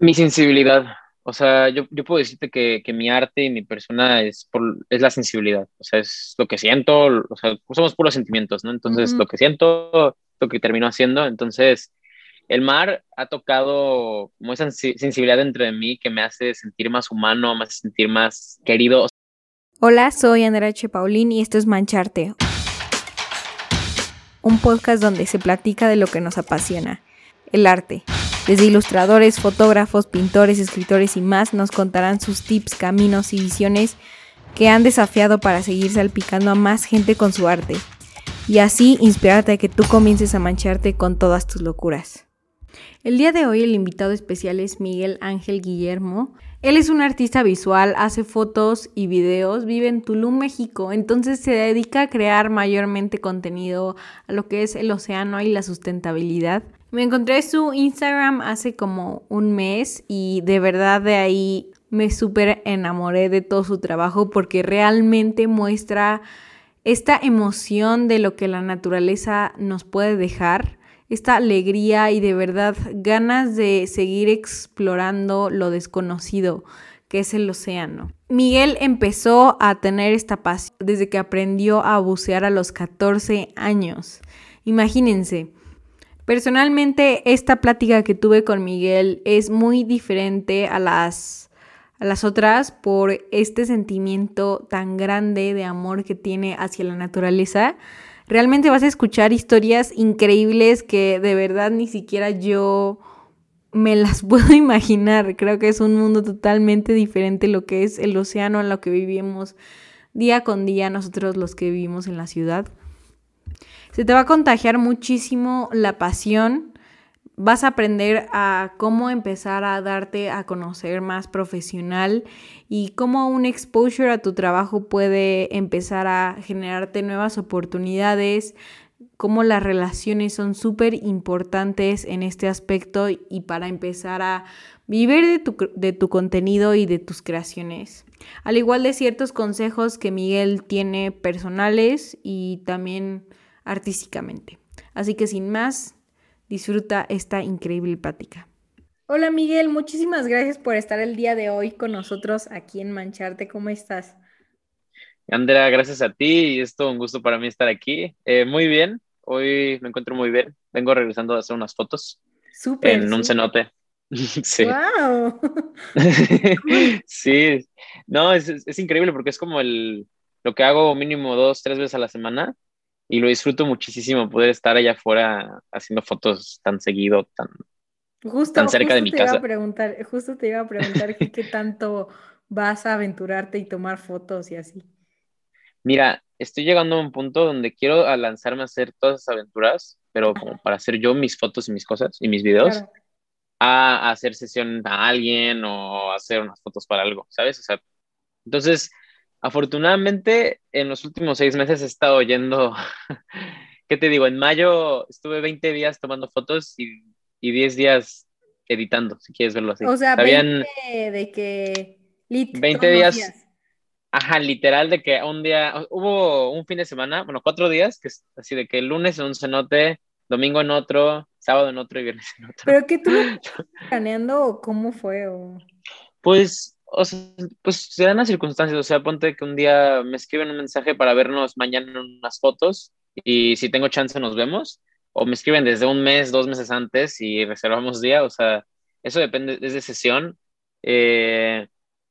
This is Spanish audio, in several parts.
Mi sensibilidad. O sea, yo, yo puedo decirte que, que, mi arte y mi persona es, por, es la sensibilidad. O sea, es lo que siento. O sea, somos puros sentimientos, ¿no? Entonces, lo que siento, lo que termino haciendo. Entonces, el mar ha tocado como esa sensibilidad dentro de mí que me hace sentir más humano, me hace sentir más querido. Hola, soy Andrea H. Paulín y esto es Mancharte, un podcast donde se platica de lo que nos apasiona, el arte. Desde ilustradores, fotógrafos, pintores, escritores y más nos contarán sus tips, caminos y visiones que han desafiado para seguir salpicando a más gente con su arte y así inspirarte a que tú comiences a mancharte con todas tus locuras. El día de hoy el invitado especial es Miguel Ángel Guillermo. Él es un artista visual, hace fotos y videos, vive en Tulum, México, entonces se dedica a crear mayormente contenido a lo que es el océano y la sustentabilidad. Me encontré su Instagram hace como un mes y de verdad de ahí me súper enamoré de todo su trabajo porque realmente muestra esta emoción de lo que la naturaleza nos puede dejar esta alegría y de verdad ganas de seguir explorando lo desconocido que es el océano. Miguel empezó a tener esta pasión desde que aprendió a bucear a los 14 años. Imagínense. Personalmente, esta plática que tuve con Miguel es muy diferente a las, a las otras por este sentimiento tan grande de amor que tiene hacia la naturaleza Realmente vas a escuchar historias increíbles que de verdad ni siquiera yo me las puedo imaginar. Creo que es un mundo totalmente diferente lo que es el océano, en lo que vivimos día con día nosotros los que vivimos en la ciudad. Se te va a contagiar muchísimo la pasión vas a aprender a cómo empezar a darte a conocer más profesional y cómo un exposure a tu trabajo puede empezar a generarte nuevas oportunidades, cómo las relaciones son súper importantes en este aspecto y para empezar a vivir de tu, de tu contenido y de tus creaciones. Al igual de ciertos consejos que Miguel tiene personales y también artísticamente. Así que sin más, disfruta esta increíble plática. Hola Miguel, muchísimas gracias por estar el día de hoy con nosotros aquí en Mancharte. ¿Cómo estás? Andrea, gracias a ti y es todo un gusto para mí estar aquí. Eh, muy bien, hoy me encuentro muy bien. Vengo regresando a hacer unas fotos Súper, en un cenote. sí. ¡Wow! sí, no, es, es, increíble porque es como el, lo que hago mínimo dos, tres veces a la semana y lo disfruto muchísimo poder estar allá afuera haciendo fotos tan seguido, tan, justo, cerca de mi te casa. Iba a preguntar, justo te iba a preguntar qué tanto vas a aventurarte y tomar fotos y así. Mira, estoy llegando a un punto donde quiero lanzarme a hacer todas esas aventuras, pero como para hacer yo mis fotos y mis cosas y mis videos, a, hacer sesión a alguien o hacer unas fotos para algo, ¿sabes? O sea, entonces Afortunadamente, en los últimos seis meses he estado yendo, ¿qué te digo? En mayo estuve 20 días tomando fotos y, y 10 días editando, si quieres verlo así. O sea, 20 de que... 20 días, Ajá, literal de que un día, hubo un fin de semana, bueno, cuatro días, que es así de que el lunes en un cenote, domingo en otro, sábado en otro y viernes en otro. ¿Pero qué tú planeando o cómo fue? O... Pues o sea, pues se dan las circunstancias, o sea, ponte que un día me escriben un mensaje para vernos mañana en unas fotos y si tengo chance nos vemos, o me escriben desde un mes, dos meses antes y reservamos día, o sea, eso depende, es de sesión. Eh,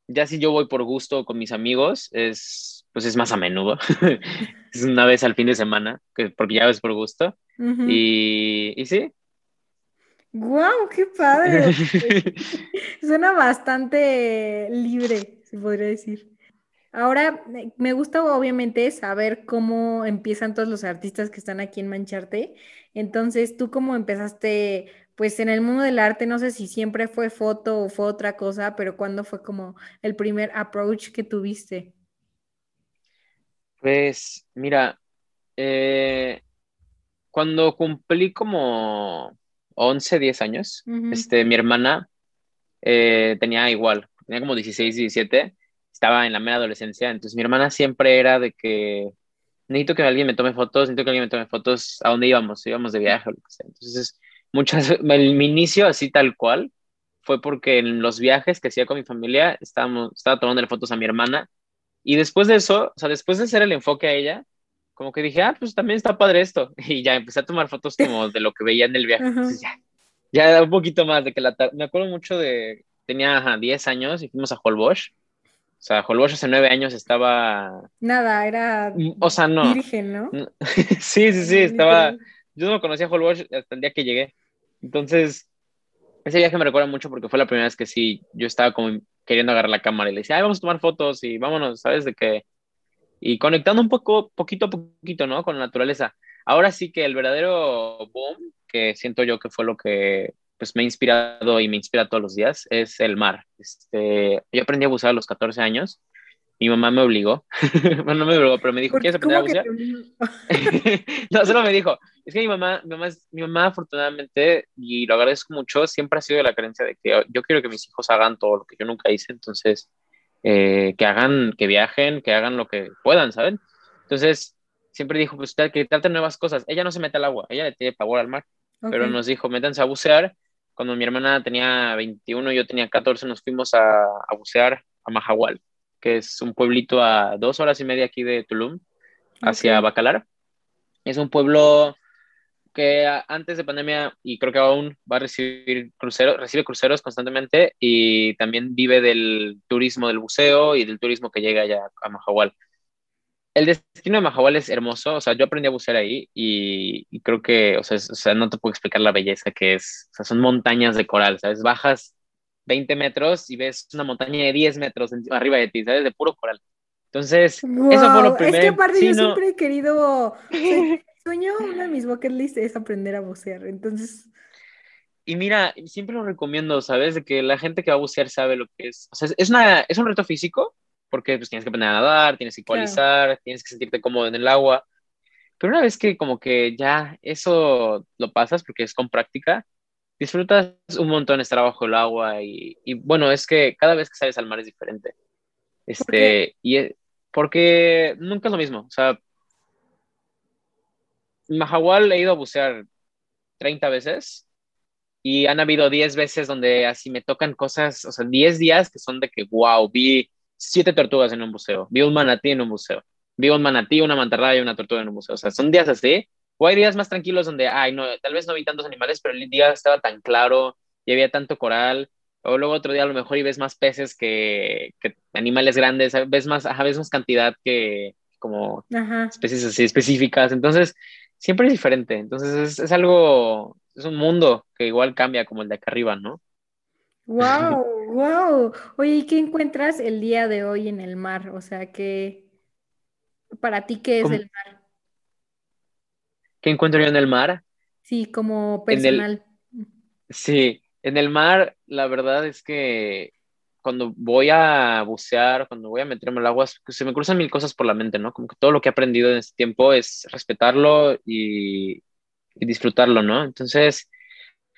ya si yo voy por gusto con mis amigos, es, pues es más a menudo, es una vez al fin de semana, que, porque ya ves por gusto. y, y sí, ¡Guau! ¡Qué padre! Suena bastante libre, se podría decir. Ahora, eh, me gusta obviamente saber cómo empiezan todos los artistas que están aquí en Mancharte. Entonces, ¿tú cómo empezaste, pues en el mundo del arte? No sé si siempre fue foto o fue otra cosa, pero ¿cuándo fue como el primer approach que tuviste? Pues, mira, eh, cuando cumplí como 11, 10 años, este, mi hermana eh, tenía igual, tenía como 16, 17, estaba en la mera adolescencia, entonces mi hermana siempre era de que necesito que alguien me tome fotos, necesito que alguien me tome fotos a dónde íbamos, íbamos de viaje o lo que sea. Entonces, muchas, mi inicio así tal cual fue porque en los viajes que hacía con mi familia estábamos, estaba tomando fotos a mi hermana y después de eso, o sea, después de hacer el enfoque a ella, como que dije, ah, pues también está padre esto. Y ya empecé a tomar fotos como de lo que veía en el viaje. ya, ya un poquito más de que la me acuerdo mucho de, tenía 10 años y fuimos a Holbox. O sea, Holbox hace 9 años estaba... Nada, era... O sea, no. Virgen, ¿no? sí, sí, sí, estaba... Yo no conocía Holbox hasta el día que llegué. Entonces, ese viaje me recuerda mucho porque fue la primera vez que sí, yo estaba como queriendo agarrar la cámara y le decía, ay, vamos a tomar fotos y vámonos, ¿sabes? De que... Y conectando un poco, poquito a poquito, ¿no? Con la naturaleza. Ahora sí que el verdadero boom, que siento yo que fue lo que pues me ha inspirado y me inspira todos los días, es el mar. Este, yo aprendí a bucear a los 14 años mi mamá me obligó, bueno, no me obligó, pero me dijo, ¿quieres aprender a bucear? no, solo me dijo, es que mi mamá, mi mamá, mi mamá afortunadamente, y lo agradezco mucho, siempre ha sido de la creencia de que yo quiero que mis hijos hagan todo lo que yo nunca hice, entonces, eh, que hagan, que viajen, que hagan lo que puedan, ¿saben? Entonces, siempre dijo, pues, que traten nuevas cosas. Ella no se mete al agua, ella le tiene pavor al mar, pero nos dijo, métanse a bucear. Cuando mi hermana tenía 21, yo tenía 14, nos fuimos a, a bucear a Mahahual que es un pueblito a dos horas y media aquí de Tulum, hacia Bacalar. Es un pueblo que antes de pandemia, y creo que aún va a recibir cruceros, recibe cruceros constantemente y también vive del turismo del buceo y del turismo que llega allá a Mahahual. El destino de Mahahual es hermoso, o sea, yo aprendí a bucear ahí y, creo que, o sea, o sea, no te puedo explicar la belleza que es, o sea, son montañas de coral, ¿sabes? Bajas 20 metros y ves una montaña de 10 metros arriba de ti, ¿sabes? De puro coral. Entonces, eso fue lo primero. Es que aparte yo siempre he querido, sueño, una de mis bucket list es aprender a bucear, entonces... Y mira, siempre lo recomiendo, ¿sabes? De que la gente que va a bucear sabe lo que es. O sea, es, una, es un reto físico, porque pues, tienes que aprender a nadar, tienes que ecualizar, tienes que sentirte cómodo en el agua. Pero una vez que como que ya eso lo pasas, porque es con práctica, disfrutas un montón estar bajo el agua y, bueno, es que cada vez que sales al mar es diferente. Este, y porque nunca es lo mismo, o sea, Mahahual he ido a bucear 30 veces y han habido 10 veces donde así me tocan cosas, o sea, 10 días que son de que, wow, vi siete tortugas en un buceo, vi un manatí en un buceo, vi un manatí, una mantarraya y una tortuga en un buceo, o sea, son días así o hay días más tranquilos donde, ay, no, tal vez no vi tantos animales, pero el día estaba tan claro y había tanto coral. O luego otro día a lo mejor y ves más peces que, que animales grandes, ves más, ajá, ves más cantidad que como especies así específicas. Entonces, siempre es diferente. Entonces, es, es, algo, es un mundo que igual cambia como el de acá arriba, ¿no? ¡Wow! ¡Wow! Oye, ¿y qué encuentras el día de hoy en el mar? O sea, ¿qué, para ti, qué es el mar? ¿Qué encuentro yo en el mar? Sí, como personal. sí, en el mar, la verdad es que cuando voy a bucear, cuando voy a meterme al agua, se me cruzan mil cosas por la mente, ¿no? Como que todo lo que he aprendido en este tiempo es respetarlo y, disfrutarlo, ¿no? Entonces,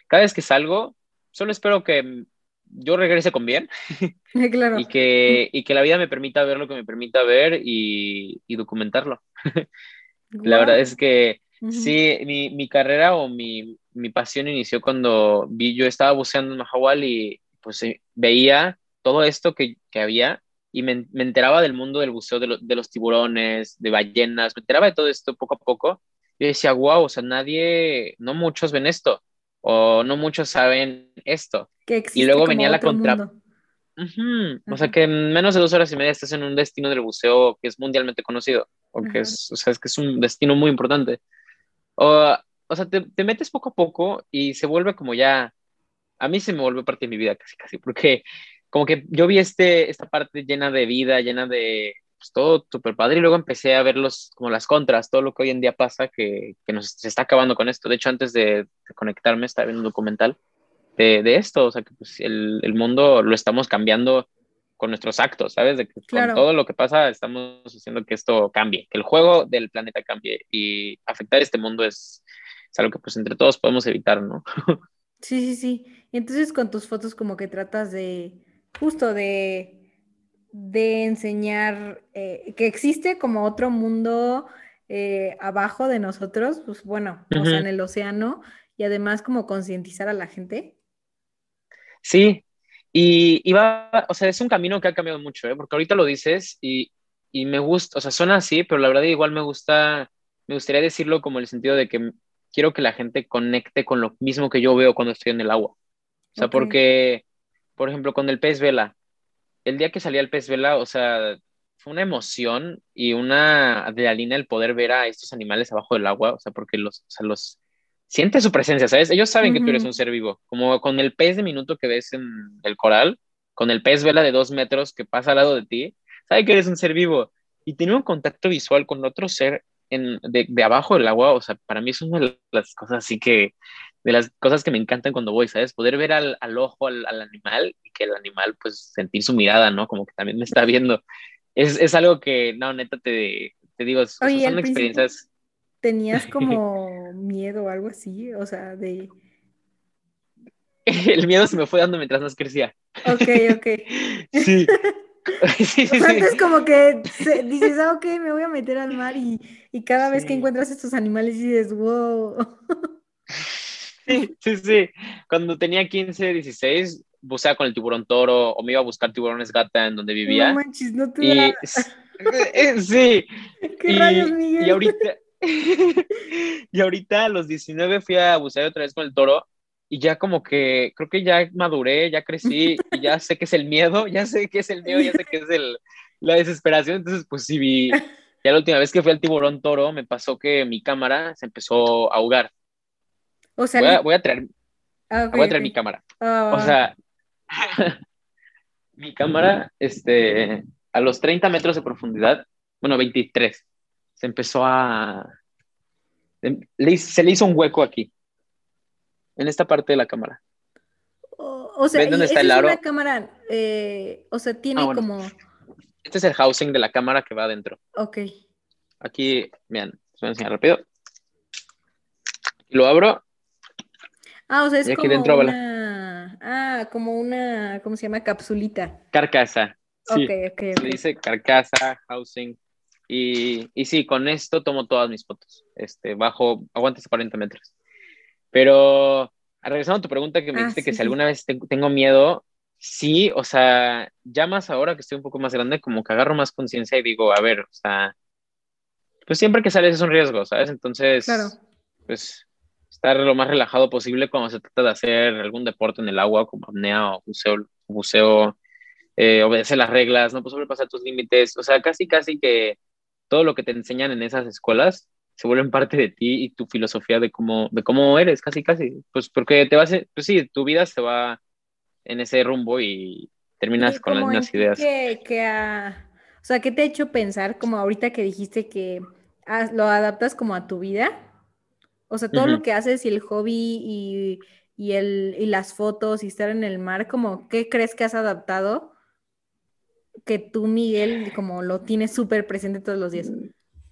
cada vez que salgo, solo espero que yo regrese con bien claro. y, que, y que la vida me permita ver lo que me permita ver y, documentarlo. La verdad es que Sí, mi, mi, carrera o mi, mi, pasión inició cuando vi, yo estaba buceando en Mahahual y pues veía todo esto que, que había y me, me, enteraba del mundo del buceo, de, de, los tiburones, de ballenas, me enteraba de todo esto poco a poco. Y decía, wow, o sea, nadie, no muchos ven esto, o no muchos saben esto. y luego venía la contra... O sea, que en menos de dos horas y media estás en un destino del buceo que es mundialmente conocido, o, que es, o sea, es que es un destino muy importante. O, o sea, te, te, metes poco a poco y se vuelve como ya, a mí se me vuelve parte de mi vida casi, casi, porque como que yo vi este, esta parte llena de vida, llena de pues, todo súper padre y luego empecé a ver los, como las contras, todo lo que hoy en día pasa que, que nos se está acabando con esto. De hecho, antes de, conectarme estaba viendo un documental de, de, esto, o sea, que pues, el, el mundo lo estamos cambiando con nuestros actos, ¿sabes? De que con todo lo que pasa estamos haciendo que esto cambie, que el juego del planeta cambie y afectar este mundo es, algo que pues entre todos podemos evitar, ¿no? Sí, sí, sí. Y entonces con tus fotos como que tratas de, justo de, de enseñar eh, que existe como otro mundo eh, abajo de nosotros, pues bueno, o sea, en el océano, y además como concientizar a la gente. Sí, y, y, va, o sea, es un camino que ha cambiado mucho, ¿eh? porque ahorita lo dices y, y me gusta, o sea, suena así, pero la verdad igual me gusta, me gustaría decirlo como en el sentido de que quiero que la gente conecte con lo mismo que yo veo cuando estoy en el agua. O sea, porque, por ejemplo, con el pez vela, el día que salía el pez vela, o sea, fue una emoción y una adrenalina el poder ver a estos animales abajo del agua, o sea, porque los, o sea, los siente su presencia, ¿sabes? Ellos saben que tú eres un ser vivo, como con el pez de minuto que ves en el coral, con el pez vela de dos metros que pasa al lado de ti, sabe que eres un ser vivo. Y tener un contacto visual con otro ser en, de, de, abajo del agua, o sea, para mí es una de las cosas así que, de las cosas que me encantan cuando voy, ¿sabes? Poder ver al, al ojo, al, al, animal y que el animal, pues, sentir su mirada, ¿no? Como que también me está viendo. Es, es algo que, no, neta, te, te digo, Oye, son experiencias. ¿Tenías como miedo o algo así? O sea, de... el miedo se me fue dando mientras más crecía. Ok, ok. sí. sí, sí, o sea, es como que se, dices, ah, ok, me voy a meter al mar y, y cada vez que encuentras estos animales dices, wow. Sí, sí, sí. Cuando tenía 15, 16, buceaba con el tiburón toro o me iba a buscar tiburones gata en donde vivía. No manches, no te y, da... Sí. ¿Qué y, rayos, Miguel? Y ahorita, y ahorita a los 19 fui a bucear otra vez con el toro y ya como que creo que ya maduré, ya crecí y ya sé qué es el miedo, ya sé qué es el miedo, ya sé qué es el, la desesperación. Entonces, pues sí, vi, ya la última vez que fui al tiburón toro me pasó que mi cámara se empezó a ahogar. O sea, voy, a, voy a traer, ah, okay, voy a traer okay. mi cámara. Ah, O sea, mi cámara, este, a los 30 metros de profundidad, bueno, 23, se empezó a... Se le hizo un hueco aquí, en esta parte de la cámara. o, o sea, dónde está es el aro? una cámara, eh, o sea, tiene Ah, bueno. como... Este es el housing de la cámara que va adentro. Ok. Aquí, vean, les voy a enseñar rápido. Lo abro, Ah, o sea, es Y aquí como dentro una... Ah, como una, ¿cómo se llama? Capsulita. carcasa. Sí, Ok, ok, se dice carcasa, housing. Y, y sí, con esto tomo todas mis fotos. Este, bajo, aguantas 40 metros. Pero, regresando a tu pregunta que me Ah, dijiste que si alguna vez te- tengo miedo, sí, o sea, ya más ahora que estoy un poco más grande, como que agarro más conciencia y digo, a ver, o sea, pues siempre que sales es un riesgo, ¿sabes? Entonces, Claro. pues estar lo más relajado posible cuando se trata de hacer algún deporte en el agua, como apnea o buceo, buceo eh, obedecer las reglas, no puedes sobrepasar tus límites, o sea, casi, casi que todo lo que te enseñan en esas escuelas se vuelven parte de ti y tu filosofía de cómo, de cómo eres, casi, casi, pues porque te vas, a- pues sí, tu vida se va en ese rumbo y terminas Y con las mismas ideas. Que, que o sea, ¿qué te ha hecho pensar, como ahorita que dijiste que lo adaptas como a tu vida? O sea, todo lo Ujú. que haces y el hobby y, y, el, y las fotos y estar en el mar, como, ¿qué crees que has adaptado? Que tú, Miguel, como lo tienes súper presente todos los días.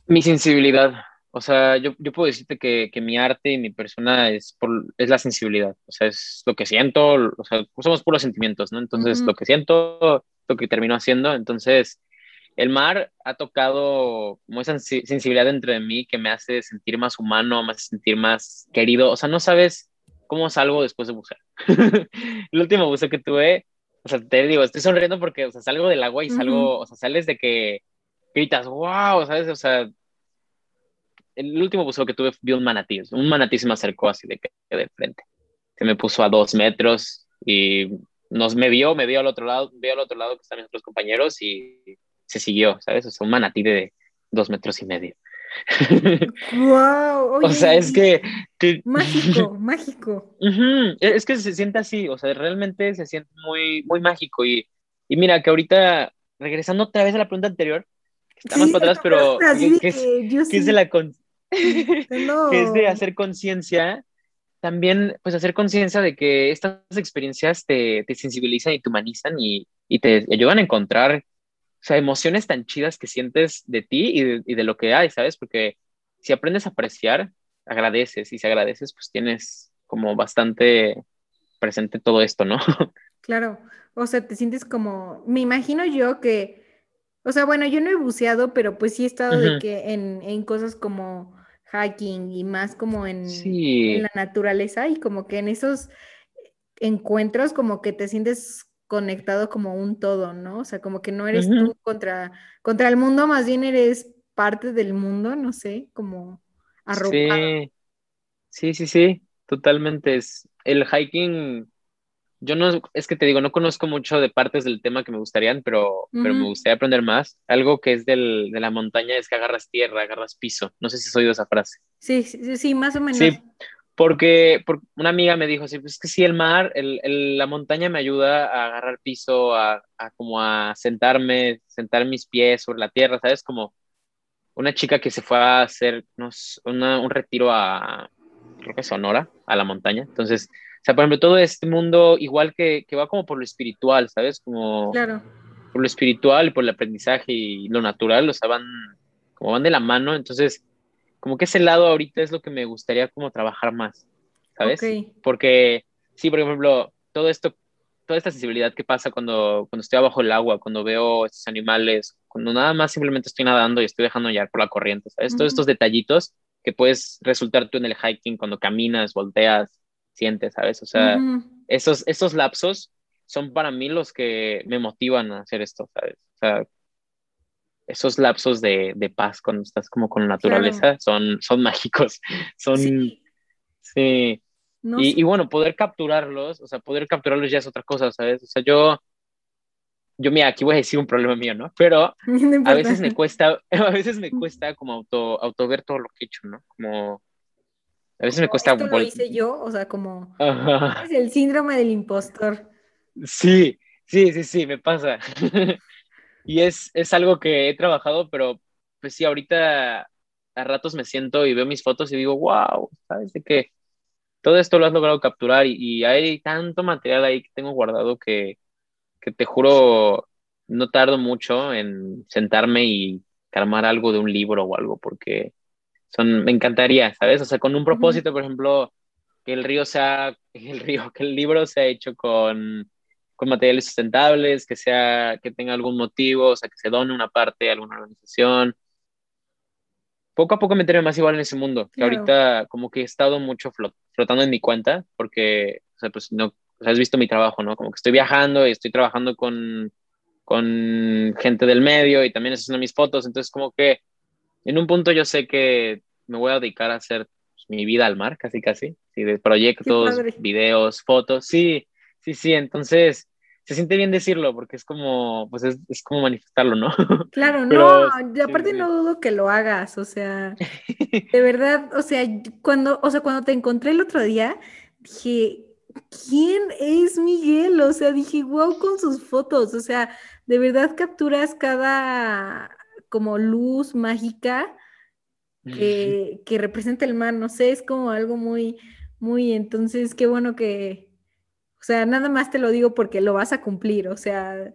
Mi sensibilidad, o sea, yo, yo puedo decirte que, que mi arte y mi persona es, por, es la sensibilidad, o sea, es lo que siento, o sea, somos puros sentimientos, ¿no? Entonces, Ujú. lo que siento, lo que termino haciendo, entonces, el mar ha tocado como esa sensi- sensibilidad dentro de mí que me hace sentir más humano, me hace sentir más querido, o sea, no sabes cómo salgo después de bucear. El último buceo que tuve, o sea, te digo, estoy sonriendo porque, o sea, salgo del agua y salgo, Ujú. o sea, sales de que gritas, wow, ¿sabes? O sea, el último buceo que tuve vi un manatí, un manatí se me acercó así de, de frente, se me puso a dos metros y nos me vio, me vio al otro lado, vio al otro lado que están mis otros compañeros y se siguió, ¿sabes? O sea, un manatí de dos metros y medio. ¡Wow! o sea, es que... que- Mágico, mágico. Ujú, e, Es que se siente así, o sea, realmente se siente muy, muy mágico. Y, y mira, que ahorita, regresando otra vez a la pregunta anterior, está más Sí, para atrás, pero que, que es, que yo que es sí, de la con- no. que es de hacer conciencia, también pues hacer conciencia de que estas experiencias te, te sensibilizan y te humanizan y, y te ayudan a encontrar, o sea, emociones tan chidas que sientes de ti y de, y de lo que hay, ¿sabes? Porque si aprendes a apreciar, agradeces y si agradeces, pues tienes como bastante presente todo esto, ¿no? Claro, o sea, te sientes como, me imagino yo que, o sea, bueno, yo no he buceado, pero pues sí he estado de que en, en cosas como hiking y más como en, la naturaleza y como que en esos, encuentros como que te sientes conectado como un todo, ¿no? O sea, como que no eres tú contra, contra el mundo, más bien eres parte del mundo, no sé, como arropado. Sí, sí, sí, sí, totalmente. Es el hiking yo no, es que te digo, no conozco mucho de partes del tema que me gustarían, pero, pero me gustaría aprender más. Algo que es del, de la montaña es que agarras tierra, agarras piso. No sé si has oído esa frase. Sí, sí, sí, más o menos. Sí, porque, una amiga me dijo, sí, pues es que sí, el mar, el, el, la montaña me ayuda a agarrar piso, a, a, como a sentarme, sentar mis pies sobre la tierra, ¿sabes? Como una chica que se fue a hacer una, un retiro a, creo que Sonora, a la montaña. Entonces, o sea, por ejemplo, todo este mundo igual que, que va como por lo espiritual, ¿sabes? Como claro. por lo espiritual, por el aprendizaje y lo natural, o sea, van como van de la mano, entonces como que ese lado ahorita es lo que me gustaría como trabajar más, ¿sabes? Porque sí, por ejemplo, todo esto, toda esta sensibilidad que pasa cuando, cuando estoy abajo del agua, cuando veo estos animales, cuando nada más simplemente estoy nadando y estoy dejando llevar por la corriente, ¿sabes? Todos estos detallitos que puedes resultar tú en el hiking cuando caminas, volteas, siente, ¿sabes? O sea, esos, esos lapsos son para mí los que me motivan a hacer esto, ¿sabes? O sea, esos lapsos de, de paz cuando estás como con la naturaleza son, son mágicos, son... Sí. sí. y, y, bueno, poder capturarlos, o sea, poder capturarlos ya es otra cosa, ¿sabes? O sea, yo, yo mira, aquí voy a decir un problema mío, ¿no? Pero a veces me cuesta, a veces me cuesta como auto, auto ver todo lo que he hecho, ¿no? Como a veces me cuesta... Esto lo hice yo, o sea, como... Es el síndrome del impostor. Sí, sí, sí, sí, me pasa. y es, es algo que he trabajado, pero pues sí, ahorita a ratos me siento y veo mis fotos y digo, wow, ¿sabes de qué? Todo esto lo has logrado capturar y, y hay tanto material ahí que tengo guardado que, que te juro, no tardo mucho en sentarme y armar algo de un libro o algo, porque son, me encantaría, ¿sabes? O sea, con un propósito, por ejemplo, que el río sea, el río, que el libro sea hecho con, con materiales sustentables, que sea, que tenga algún motivo, o sea, que se done una parte a alguna organización. Poco a poco meterme más igual en ese mundo, que ahorita como que he estado mucho flotando en mi cuenta, porque, o sea, pues no, o sea, has visto mi trabajo, ¿no? Como que estoy viajando y estoy trabajando con, con gente del medio y también haciendo mis fotos, entonces como que en un punto yo sé que me voy a dedicar a hacer pues, mi vida al mar, casi, casi, sí, de proyectos, videos, fotos, sí, sí, sí, entonces se siente bien decirlo porque es como, pues es, es como manifestarlo, ¿no? Claro, no, y aparte no dudo que lo hagas, o sea, de verdad, o sea, cuando, o sea, cuando te encontré el otro día, dije, ¿quién es Miguel? O sea, dije, wow, con sus fotos, o sea, de verdad capturas cada como luz mágica que, que representa el mar, no sé, es como algo muy, muy, entonces qué bueno que, o sea, nada más te lo digo porque lo vas a cumplir, o sea,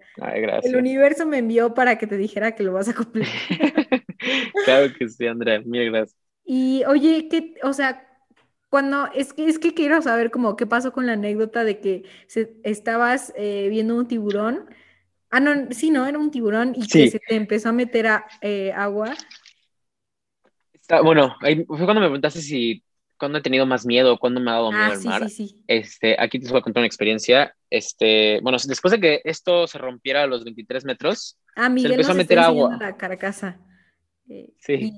el universo me envió para que te dijera que lo vas a cumplir. claro que sí, Andrea, mil gracias. Y oye, ¿qué, o sea, cuando, es que, es que quiero saber como qué pasó con la anécdota de que se, estabas eh, viendo un tiburón Ah, no, sí, no, era un tiburón y que se te empezó a meter a, eh, agua. bueno, ahí fue cuando me preguntaste si cuando he tenido más miedo, cuando me ha dado miedo ah, el sí, mar. Sí, sí. Este, aquí te voy a contar una experiencia. Este, bueno, después de que esto se rompiera a los 23 metros, ah, Miguel se empezó a meter agua. La carcasa. Eh, sí.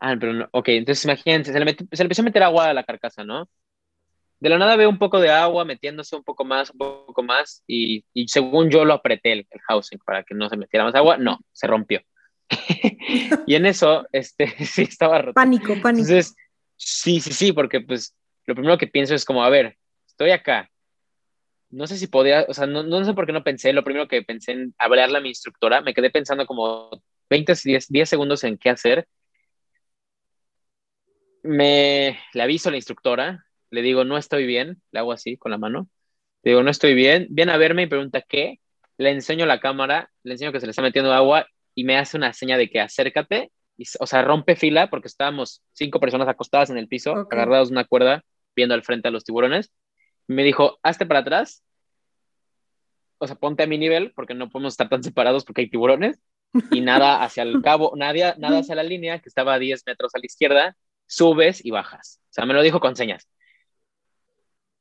Ah, pero no, ok, entonces imagínense, se le, se le empezó a meter agua a la carcasa, ¿no? De la nada veo un poco de agua metiéndose un poco más, un poco más, y, y según yo lo apreté el, housing para que no se metiera más agua, no, se rompió. y en eso, este, sí, estaba roto. Pánico, pánico. Entonces, sí, sí, sí, porque pues lo primero que pienso es como, a ver, estoy acá. No sé si podía, o sea, no, no sé por qué no pensé, lo primero que pensé en hablarle a mi instructora, me quedé pensando como 20, 10, 10 segundos en qué hacer. Me le aviso a la instructora, le digo, no estoy bien, le hago así con la mano, le digo, no estoy bien, viene a verme y pregunta qué, le enseño la cámara, le enseño que se le está metiendo agua y me hace una seña de que acércate, y, o sea, rompe fila porque estábamos cinco personas acostadas en el piso, agarrados de una cuerda, viendo al frente a los tiburones. Me dijo, hazte para atrás, o sea, ponte a mi nivel porque no podemos estar tan separados porque hay tiburones y nada hacia el cabo, nada, nada hacia la línea que estaba a 10 metros a la izquierda, subes y bajas. O sea, me lo dijo con señas.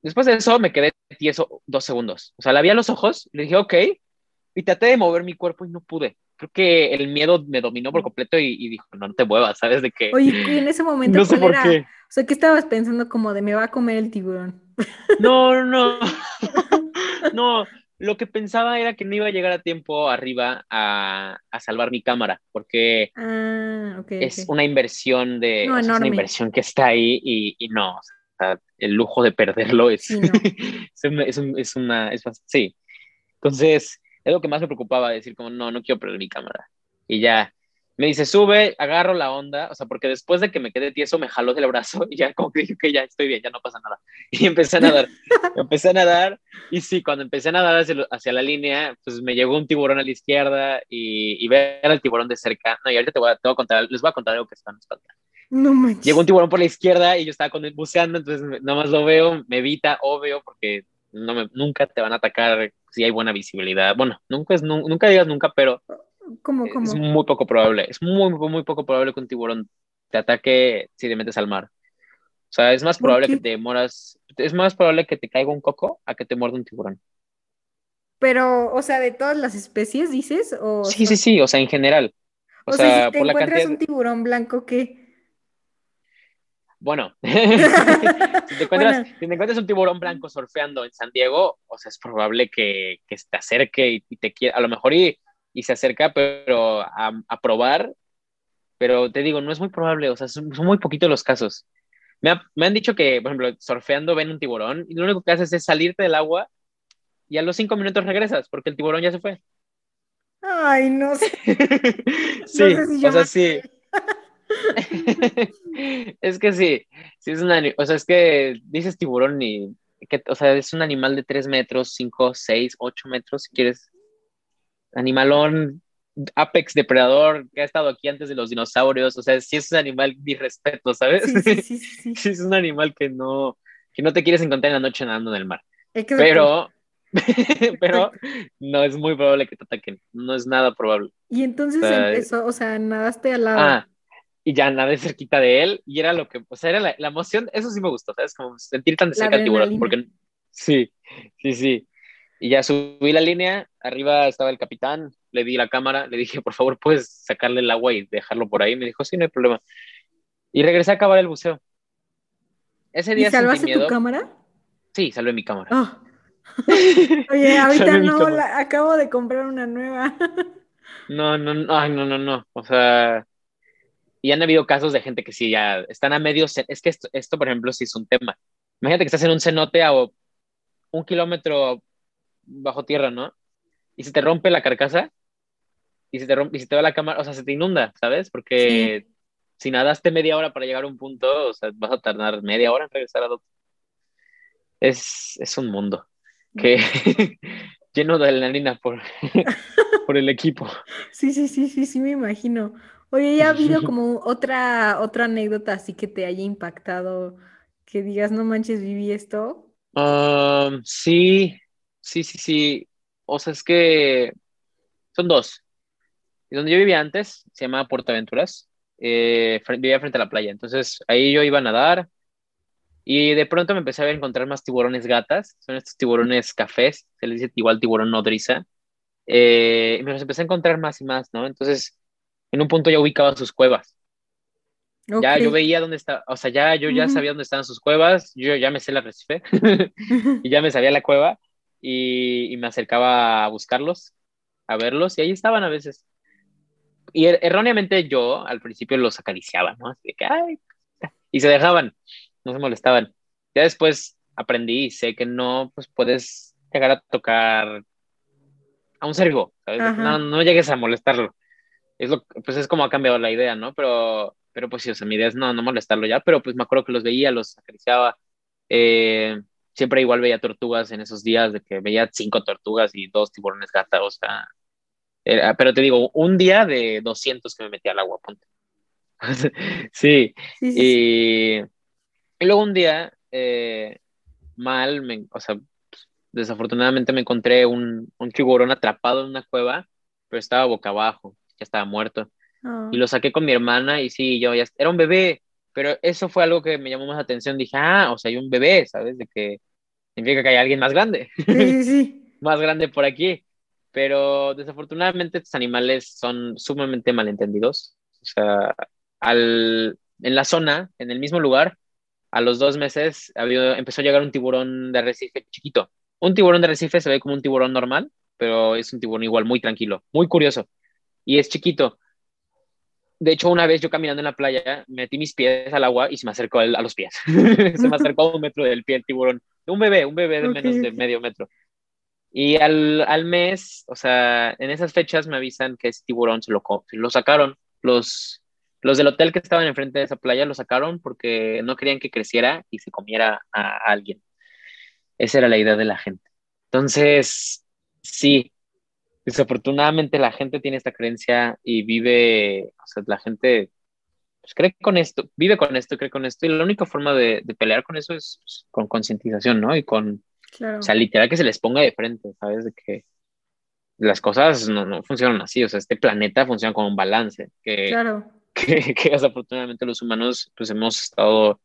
Después de eso me quedé tieso dos segundos. O sea, la vi a los ojos, le dije, ok, y traté de mover mi cuerpo y no pude. Creo que el miedo me dominó por completo y, dijo, no, no te muevas, ¿sabes? De que... Oye, en ese momento, no sé por qué. O sea, ¿qué estabas pensando como de me va a comer el tiburón? No, no, no. Lo que pensaba era que no iba a llegar a tiempo arriba a, a salvar mi cámara, porque ah, es una inversión de, es una inversión que está ahí y, y no, el lujo de perderlo es, es, es, una, es, sí. Entonces, es lo que más me preocupaba, decir como, no, no quiero perder mi cámara. Y ya, me dice, sube, agarro la onda, o sea, porque después de que me quedé tieso, me jaló del brazo y ya como que dije que ya estoy bien, ya no pasa nada. Y empecé a nadar, empecé a nadar y sí, cuando empecé a nadar hacia, hacia, la línea, pues me llegó un tiburón a la izquierda y, y ver al tiburón de cerca. No, y ahorita te voy a, te voy a contar, les voy a contar algo que están espantando. No manches. Llegó un tiburón por la izquierda y yo estaba con él buceando, entonces nada más lo veo, me evita, obvio, porque no me, nunca te van a atacar si hay buena visibilidad. Bueno, nunca, es, nunca digas nunca, pero ¿Cómo, cómo? es muy poco probable. Es muy, muy poco probable que un tiburón te ataque si te metes al mar. O sea, es más probable que te demoras, es más probable que te caiga un coco a que te muerda un tiburón. Pero, o sea, de todas las especies, dices, o sí, sí, sí, o sea, en general. O, sea, si te encuentras un tiburón blanco, ¿qué? Bueno, si, te encuentras, un tiburón blanco surfeando en San Diego, o sea, es probable que, que te acerque y, te quiera, a lo mejor y, y se acerca, pero a, a, probar, pero te digo, no es muy probable, o sea, son, muy poquitos los casos. Me, me, han dicho que, por ejemplo, surfeando ven un tiburón y lo único que haces es salirte del agua y a los cinco minutos regresas porque el tiburón ya se fue. Ay, no sé. sí, o sea, sí. es que sí, sí es una, o sea, es que dices tiburón y, que, o sea, es un animal de 3 metros, 5, 6, 8 metros, si quieres. Animalón, apex depredador, que ha estado aquí antes de los dinosaurios, o sea, sí es un animal de respeto, ¿sabes? Sí, sí, sí, sí. es un animal que no, que no te quieres encontrar en la noche nadando en el mar. pero, pero no es muy probable que te ataquen, no es nada probable. Y entonces empezó, o sea, nadaste al lado. Ah, y ya nadé cerquita de él y era lo que, o sea, era la, la emoción, eso sí me gustó, ¿sabes? Como sentir tan cerca al tiburón, porque sí, sí, sí. Y ya subí la línea, arriba estaba el capitán, le di la cámara, le dije, por favor, puedes sacarle el agua y dejarlo por ahí. Me dijo, sí, no hay problema. Y regresé a acabar el buceo. Ese día ¿Y salvaste tu cámara? Sí, salvé mi cámara. Ah. Oye, ahorita no, acabo de comprar una nueva. no, no, no, no, no, no. O sea, y han habido casos de gente que sí ya están a medio, es que esto, esto, por ejemplo, sí es un tema. Imagínate que estás en un cenote a un kilómetro bajo tierra, ¿no? Y se te rompe la carcasa y se te rompe, y se te va la cámara, o sea, se te inunda, ¿sabes? Porque si nadaste media hora para llegar a un punto, o sea, vas a tardar media hora en regresar a otro. Es, es un mundo que lleno de adrenalina por, por el equipo. Sí, sí, sí, sí, sí, me imagino. Oye, ¿ya ha habido como otra, otra anécdota así que te haya impactado, que digas, no manches, viví esto? sí, sí, sí, sí. O sea, es que son dos. Donde yo vivía antes, se llamaba Puerto Aventuras, eh, vivía frente a la playa. Entonces ahí yo iba a nadar y de pronto me empecé a encontrar más tiburones gatas. Son estos tiburones cafés, se les dice igual tiburón nodriza. Eh, y me los empecé a encontrar más y más, ¿no? Entonces en un punto ya ubicaba sus cuevas. Ya yo veía dónde está, o sea, ya yo ya sabía dónde estaban sus cuevas, yo ya me sé la recife y ya me sabía la cueva y, me acercaba a buscarlos, a verlos y ahí estaban a veces. Y er, erróneamente yo al principio los acariciaba, ¿no? Así que, ay, y se dejaban, no se molestaban. Ya después aprendí y sé que no, pues puedes llegar a tocar a un cervo, ¿sabes? No, no llegues a molestarlo es lo, pues es como ha cambiado la idea, ¿no? Pero, pero pues sí, o sea, mi idea es no, no molestarlo ya, pero pues me acuerdo que los veía, los acariciaba. Eh, siempre igual veía tortugas en esos días, de que veía cinco tortugas y dos tiburones gata, o sea, pero te digo, un día de 200 que me metía al agua, ponte. sí, Y, luego un día, eh, mal, me, o sea, desafortunadamente me encontré un, un tiburón atrapado en una cueva, pero estaba boca abajo ya estaba muerto. Ah. Y lo saqué con mi hermana y sí, yo ya era un bebé, pero eso fue algo que me llamó más atención. Dije, ah, o sea, hay un bebé, ¿sabes? De que significa que hay alguien más grande. Sí, sí, más grande por aquí. Pero desafortunadamente estos animales son sumamente malentendidos. O sea, al, en la zona, en el mismo lugar, a los dos meses había, empezó a llegar un tiburón de arrecife chiquito. Un tiburón de arrecife se ve como un tiburón normal, pero es un tiburón igual muy tranquilo, muy curioso. Y es chiquito. De hecho, una vez yo caminando en la playa, metí mis pies al agua y se me acercó a los pies. se me acercó a un metro del pie el tiburón. Un bebé, un bebé de menos de medio metro. Y al, al, mes, o sea, en esas fechas me avisan que ese tiburón se lo, lo sacaron. Los, los del hotel que estaban enfrente de esa playa lo sacaron porque no querían que creciera y se comiera a, alguien. Esa era la idea de la gente. Entonces, sí, desafortunadamente la gente tiene esta creencia y vive, o sea, la gente pues, cree con esto, vive con esto, cree con esto, y la única forma de, de pelear con eso es pues, con concientización, ¿no? Y con, o sea, literal que se les ponga de frente, ¿sabes? De que las cosas no, no funcionan así, o sea, este planeta funciona como un balance, que, claro que, que desafortunadamente los humanos pues hemos estado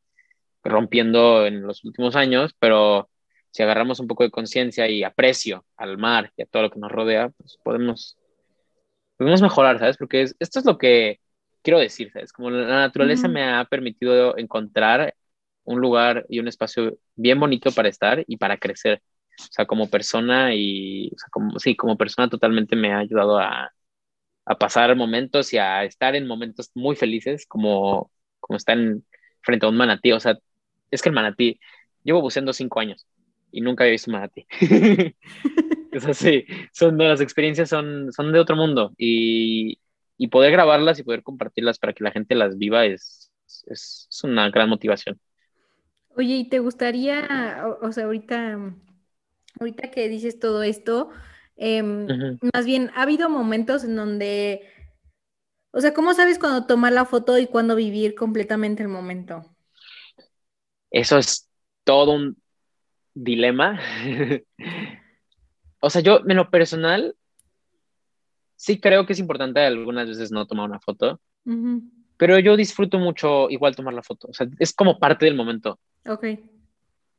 rompiendo en los últimos años, pero si agarramos un poco de conciencia y aprecio al mar y a todo lo que nos rodea, pues podemos, podemos mejorar, ¿sabes? Porque esto es lo que quiero decir, ¿sabes? Como la naturaleza me ha permitido encontrar un lugar y un espacio bien bonito para estar y para crecer. O sea, como persona y, o sea, como, sí, como persona totalmente me ha ayudado a, a pasar momentos y a estar en momentos muy felices, como, como estar frente a un manatí. O sea, es que el manatí, llevo buceando cinco años y nunca había visto manatí. es así, son, las experiencias son, son de otro mundo y, y, poder grabarlas y poder compartirlas para que la gente las viva es, es, es una gran motivación. Oye, ¿y te gustaría, o, o sea, ahorita, ahorita que dices todo esto, Em, más bien, ha habido momentos en donde, o sea, ¿cómo sabes cuándo tomar la foto y cuándo vivir completamente el momento? Eso es todo un dilema. o sea, yo en lo personal, sí creo que es importante algunas veces no tomar una foto, pero yo disfruto mucho igual tomar la foto. O sea, es como parte del momento. Ok.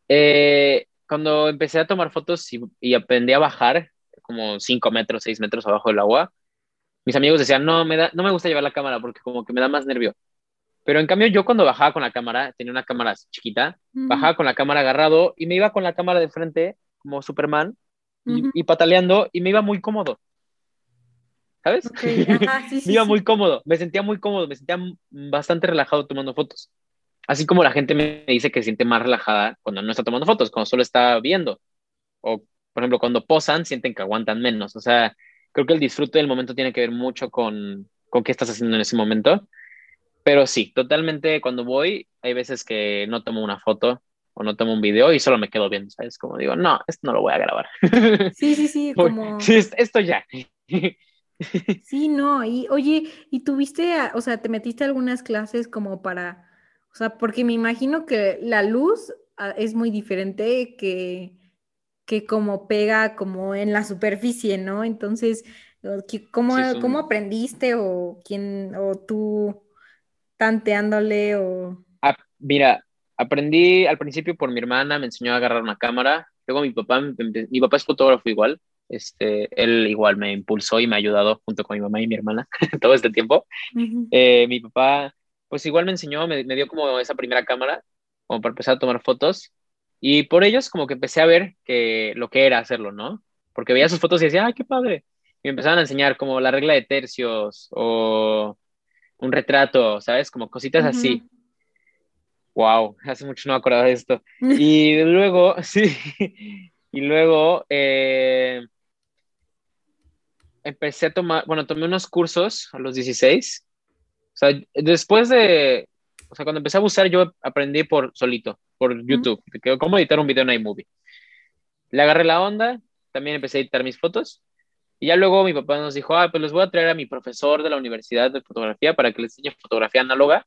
Eh, cuando empecé a tomar fotos y, y aprendí a bajar, como 5 metros, 6 metros abajo del agua, mis amigos decían, no, me da, no me gusta llevar la cámara porque como que me da más nervio. Pero en cambio yo cuando bajaba con la cámara, tenía una cámara chiquita, bajaba con la cámara agarrado y me iba con la cámara de frente como Superman y, pataleando y me iba muy cómodo. ¿Sabes? me iba muy cómodo, me sentía muy cómodo, me sentía bastante relajado tomando fotos. Así como la gente me dice que se siente más relajada cuando no está tomando fotos, cuando solo está viendo. O por ejemplo, cuando posan, sienten que aguantan menos. O sea, creo que el disfrute del momento tiene que ver mucho con, con qué estás haciendo en ese momento. Pero sí, totalmente cuando voy, hay veces que no tomo una foto o no tomo un video y solo me quedo viendo, ¿sabes? Como digo, no, esto no lo voy a grabar. Sí, sí, sí, como... Sí, esto ya. Sí, no, y oye, ¿y tuviste, o sea, te metiste a algunas clases como para, o sea, porque me imagino que la luz ah, es muy diferente que, que como pega como en la superficie, ¿no? Entonces, ¿cómo, ¿cómo aprendiste o quién, o tú tanteándole o... Ah, mira, aprendí al principio por mi hermana, me enseñó a agarrar una cámara, luego mi papá, mi papá es fotógrafo igual, este, él igual me impulsó y me ha ayudado junto con mi mamá y mi hermana todo este tiempo. Eh, mi papá, pues igual me enseñó, me, me, dio como esa primera cámara, como para empezar a tomar fotos. Y por ellos como que empecé a ver que lo que era hacerlo, ¿no? Porque veía sus fotos y decía, ¡ay, qué padre! Y me empezaban a enseñar como la regla de tercios o un retrato, ¿sabes? Como cositas así. Wow, hace mucho no me acordaba de esto. Y luego, sí, y luego eh, empecé a tomar, bueno, tomé unos cursos a los 16. O sea, después de, o sea, cuando empecé a usar yo aprendí por solito, por YouTube, uh cómo editar un video en iMovie. Le agarré la onda, también empecé a editar mis fotos. Y ya luego mi papá nos dijo, ah, pues les voy a traer a mi profesor de la Universidad de Fotografía para que les enseñe fotografía análoga,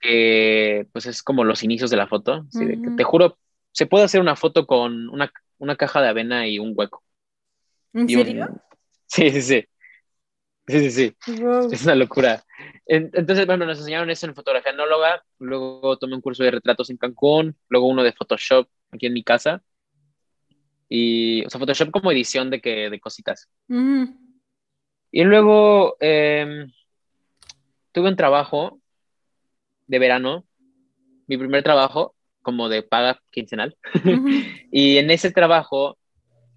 que pues es como los inicios de la foto. te juro, se puede hacer una foto con una, una caja de avena y un hueco. ¿En serio? Sí, sí, sí. Sí, sí, sí. Es una locura. Entonces, bueno, nos enseñaron eso en fotografía anóloga, luego tomé un curso de retratos en Cancún, luego uno de Photoshop aquí en mi casa, Y, o sea, Photoshop como edición de, que, de cositas. Y luego em, tuve un trabajo de verano, mi primer trabajo como de paga quincenal. y en ese trabajo,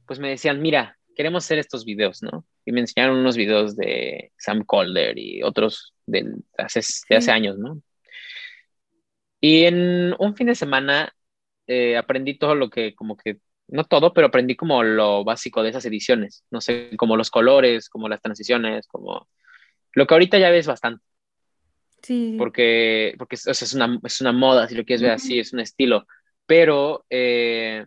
pues me decían, mira, queremos hacer estos videos, ¿no? Y me enseñaron unos videos de Sam Calder y otros de hace, de hace años, ¿no? Y en un fin de semana eh, aprendí todo lo que, como que, no todo, pero aprendí como lo básico de esas ediciones, no sé, como los colores, como las transiciones, como lo que ahorita ya ves bastante. Sí. Porque, porque es, una, es una moda, si lo quieres ver así, es un estilo. Pero, eh,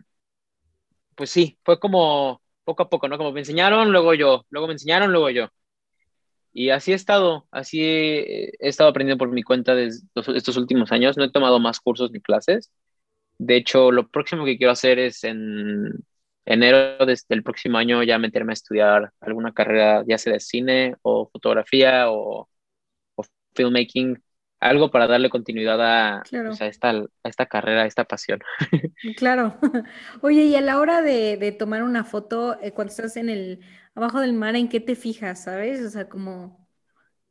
pues sí, fue como poco a poco, ¿no? Como me enseñaron, luego yo, luego me enseñaron, luego yo. Y así he estado, así he, estado aprendiendo por mi cuenta desde estos últimos años. No he tomado más cursos ni clases. De hecho, lo próximo que quiero hacer es en enero desde el próximo año ya meterme a estudiar alguna carrera, ya sea de cine o fotografía o, o filmmaking, algo para darle continuidad a, pues, a, esta, a esta carrera, a esta pasión. Claro. Oye, y a la hora de, de tomar una foto, eh, cuando estás en el abajo del mar, ¿en qué te fijas, sabes? O sea, como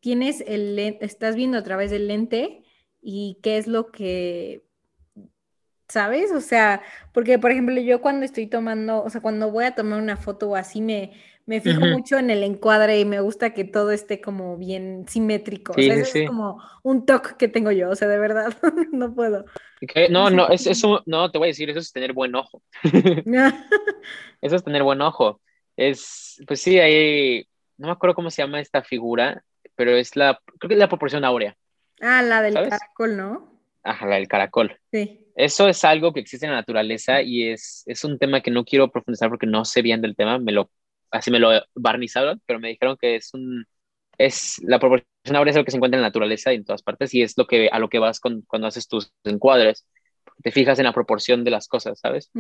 tienes el estás viendo a través del lente y qué es lo que ¿sabes? O sea, porque por ejemplo yo cuando estoy tomando, o sea, cuando voy a tomar una foto o así me, me fijo mucho en el encuadre y me gusta que todo esté como bien simétrico. o sea, es como un toque que tengo yo, o sea, de verdad, no puedo. No, no, es, eso, no, te voy a decir, eso es tener buen ojo. eso es tener buen ojo. Es, pues sí, hay, no me acuerdo cómo se llama esta figura, pero es la, creo que es la proporción áurea. Ah, la del caracol, ¿no? Ajá, la del caracol. Sí. Eso es algo que existe en la naturaleza y es, es un tema que no quiero profundizar porque no sé bien del tema, me lo, así me lo barnizaron, pero me dijeron que es un, es, la proporción áurea es lo que se encuentra en la naturaleza y en todas partes y es lo que, a lo que vas cuando haces tus encuadres te fijas en la proporción de las cosas, ¿sabes?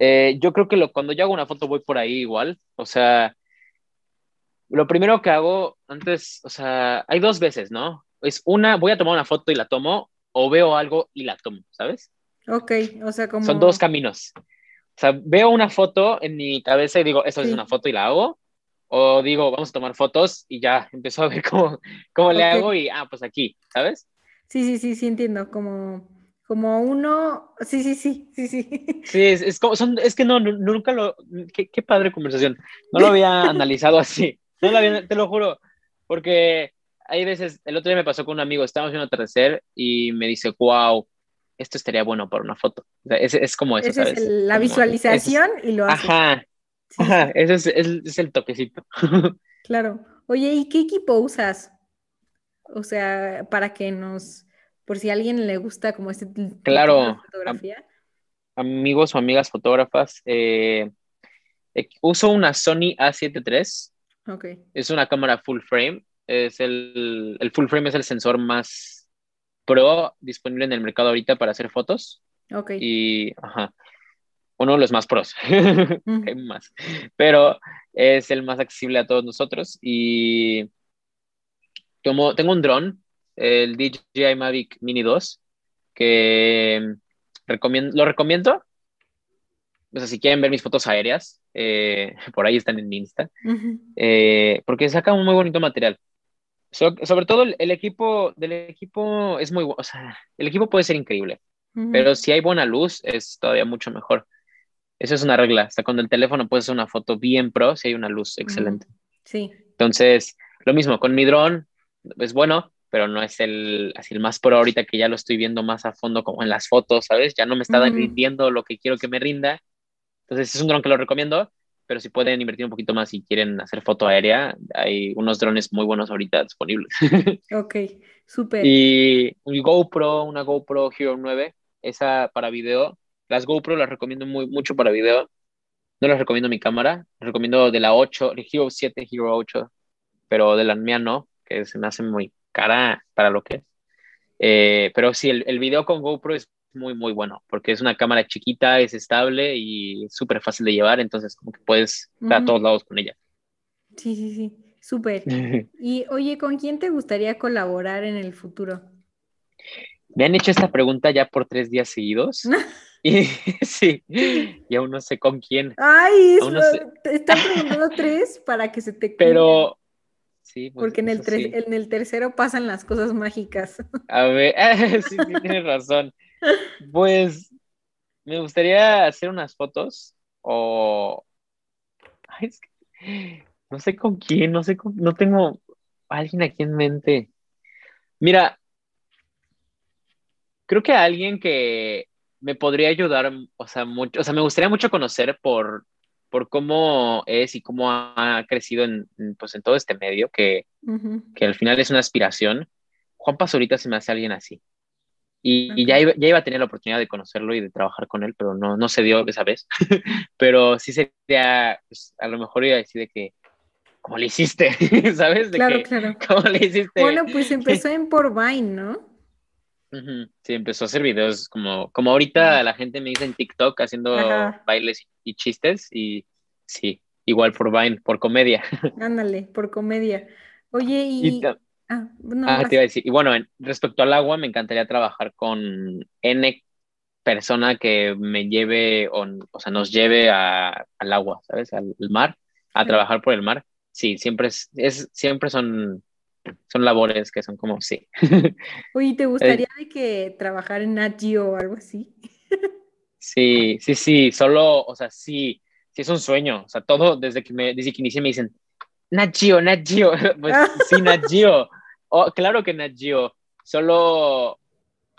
Eh, yo creo que lo, cuando yo hago una foto voy por ahí igual, o sea, lo primero que hago antes, o sea, hay dos veces, ¿no? Es una, voy a tomar una foto y la tomo, o veo algo y la tomo, ¿sabes? Ok, o sea, como... Son dos caminos. O sea, veo una foto en mi cabeza y digo, eso es una foto y la hago. O digo, vamos a tomar fotos y ya empiezo a ver cómo, cómo le hago y, ah, pues aquí, ¿sabes? Sí, sí, sí, sí, entiendo. Como como uno, sí, sí, sí, sí, sí. Sí, es, como, son, es que no, nunca lo, qué, qué, padre conversación. No lo había analizado así, no lo había, te lo juro, porque hay veces, el otro día me pasó con un amigo, estábamos en un atardecer y me dice, wow, esto estaría bueno para una foto. O sea, es, es, como eso, ¿sabes? Es la visualización y lo haces. Ajá, ajá, ese es, es el toquecito. Claro. Oye, ¿y qué equipo usas? O sea, para que nos por si a alguien le gusta como este claro, fotografía. amigos o amigas fotógrafas, eh, eh, uso una Sony A7 III. Okay. Es una cámara full frame. Es el, el, full frame es el sensor más pro disponible en el mercado ahorita para hacer fotos. Ok. Y, ajá, uno de los más pros. Hay más. Pero es el más accesible a todos nosotros. Y tomo, tengo un dron el DJI Mavic Mini 2, que recomiendo, lo recomiendo. O sea, si quieren ver mis fotos aéreas, eh, por ahí están en mi Insta, eh, porque saca un muy bonito material. Sobre todo el, equipo del equipo es muy o sea, el equipo puede ser increíble, pero si hay buena luz es todavía mucho mejor. Eso es una regla. Hasta cuando el teléfono puede hacer una foto bien pro si hay una luz excelente. Sí. Entonces, lo mismo con mi dron, es bueno, pero no es el, así el más por ahorita que ya lo estoy viendo más a fondo como en las fotos, ¿sabes? Ya no me está rindiendo lo que quiero que me rinda. Entonces es un dron que lo recomiendo, pero si pueden invertir un poquito más y quieren hacer foto aérea, hay unos drones muy buenos ahorita disponibles. Ok, súper. Y un GoPro, una GoPro Hero 9, esa para video. Las GoPro las recomiendo muy, mucho para video. No las recomiendo mi cámara, las recomiendo de la 8, de Hero 7, Hero 8, pero de la mía no, que se me hace muy cara para lo que es. Eh, pero sí, el, el, video con GoPro es muy, muy bueno, porque es una cámara chiquita, es estable y súper fácil de llevar, entonces como que puedes ir a todos lados con ella. Sí, sí, sí, súper. y oye, ¿con quién te gustaría colaborar en el futuro? Me han hecho esta pregunta ya por tres días seguidos. y sí, y aún no sé con quién. Ay, te están preguntando tres para que se te Pero, sí. Pues, Porque en el, en el tercero pasan las cosas mágicas. A ver, sí, sí, tienes razón. Pues me gustaría hacer unas fotos o... Ay, es que... No sé con quién, no sé con... No tengo alguien aquí en mente. Mira, creo que alguien que me podría ayudar, o sea, mucho, o sea, me gustaría mucho conocer por, por cómo es y cómo ha crecido en, pues, en todo este medio, que, que al final es una aspiración. Juan Pazurita se me hace alguien así. Y, ya, iba, ya iba a tener la oportunidad de conocerlo y de trabajar con él, pero no, no se dio esa vez. pero sí sería, pues, a lo mejor iba a decir de que, ¿cómo le hiciste? ¿Sabes? claro, claro. ¿Cómo le hiciste? Bueno, pues empezó en por Vine, ¿no? Sí, empezó a hacer videos como, como ahorita la gente me dice en TikTok haciendo bailes y chistes y sí, igual por Vine, por comedia. Ándale, por comedia. Oye, y... ah, no, ah te iba a decir, y bueno, respecto al agua, me encantaría trabajar con N persona que me lleve, o, o sea, nos lleve a, al agua, ¿sabes? Al, mar, a trabajar por el mar. Sí, siempre es, es siempre son son labores que son como, sí. Oye, ¿te gustaría de que trabajar en Nat o algo así? sí, sí, sí, solo, o sea, sí, sí es un sueño, o sea, todo desde que, me, desde que inicié me dicen, Nat Geo, Nat pues sí, Nat oh, claro que Nat solo,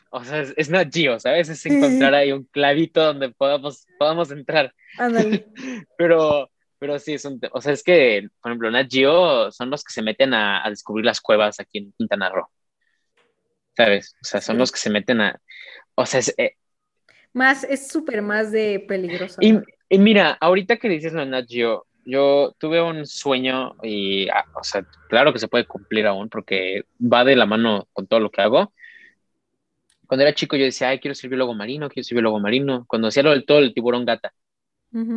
o sea, es, es Nat ¿sabes? Es encontrar ahí un clavito donde podamos, podamos entrar. Pero pero sí, es un, o sea, es que, por ejemplo, Nat Geo son los que se meten a, descubrir las cuevas aquí en Quintana Roo. ¿Sabes? O sea, son los que se meten a, o sea, es... Eh, más, es súper más de peligroso. Y, y, mira, ahorita que dices lo de Nat Geo, yo tuve un sueño y, ah, o sea, claro que se puede cumplir aún porque va de la mano con todo lo que hago. Cuando era chico yo decía, ay, quiero ser biólogo marino, quiero ser biólogo marino. Cuando hacía lo del todo el tiburón gata.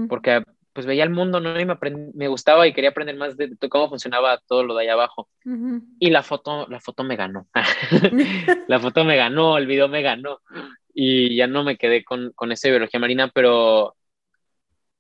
Porque pues veía el mundo, ¿no? Y me, me gustaba y quería aprender más de, cómo funcionaba todo lo de allá abajo. Y la foto, la foto me ganó. la foto me ganó, el video me ganó. Y ya no me quedé con, con esa biología marina, pero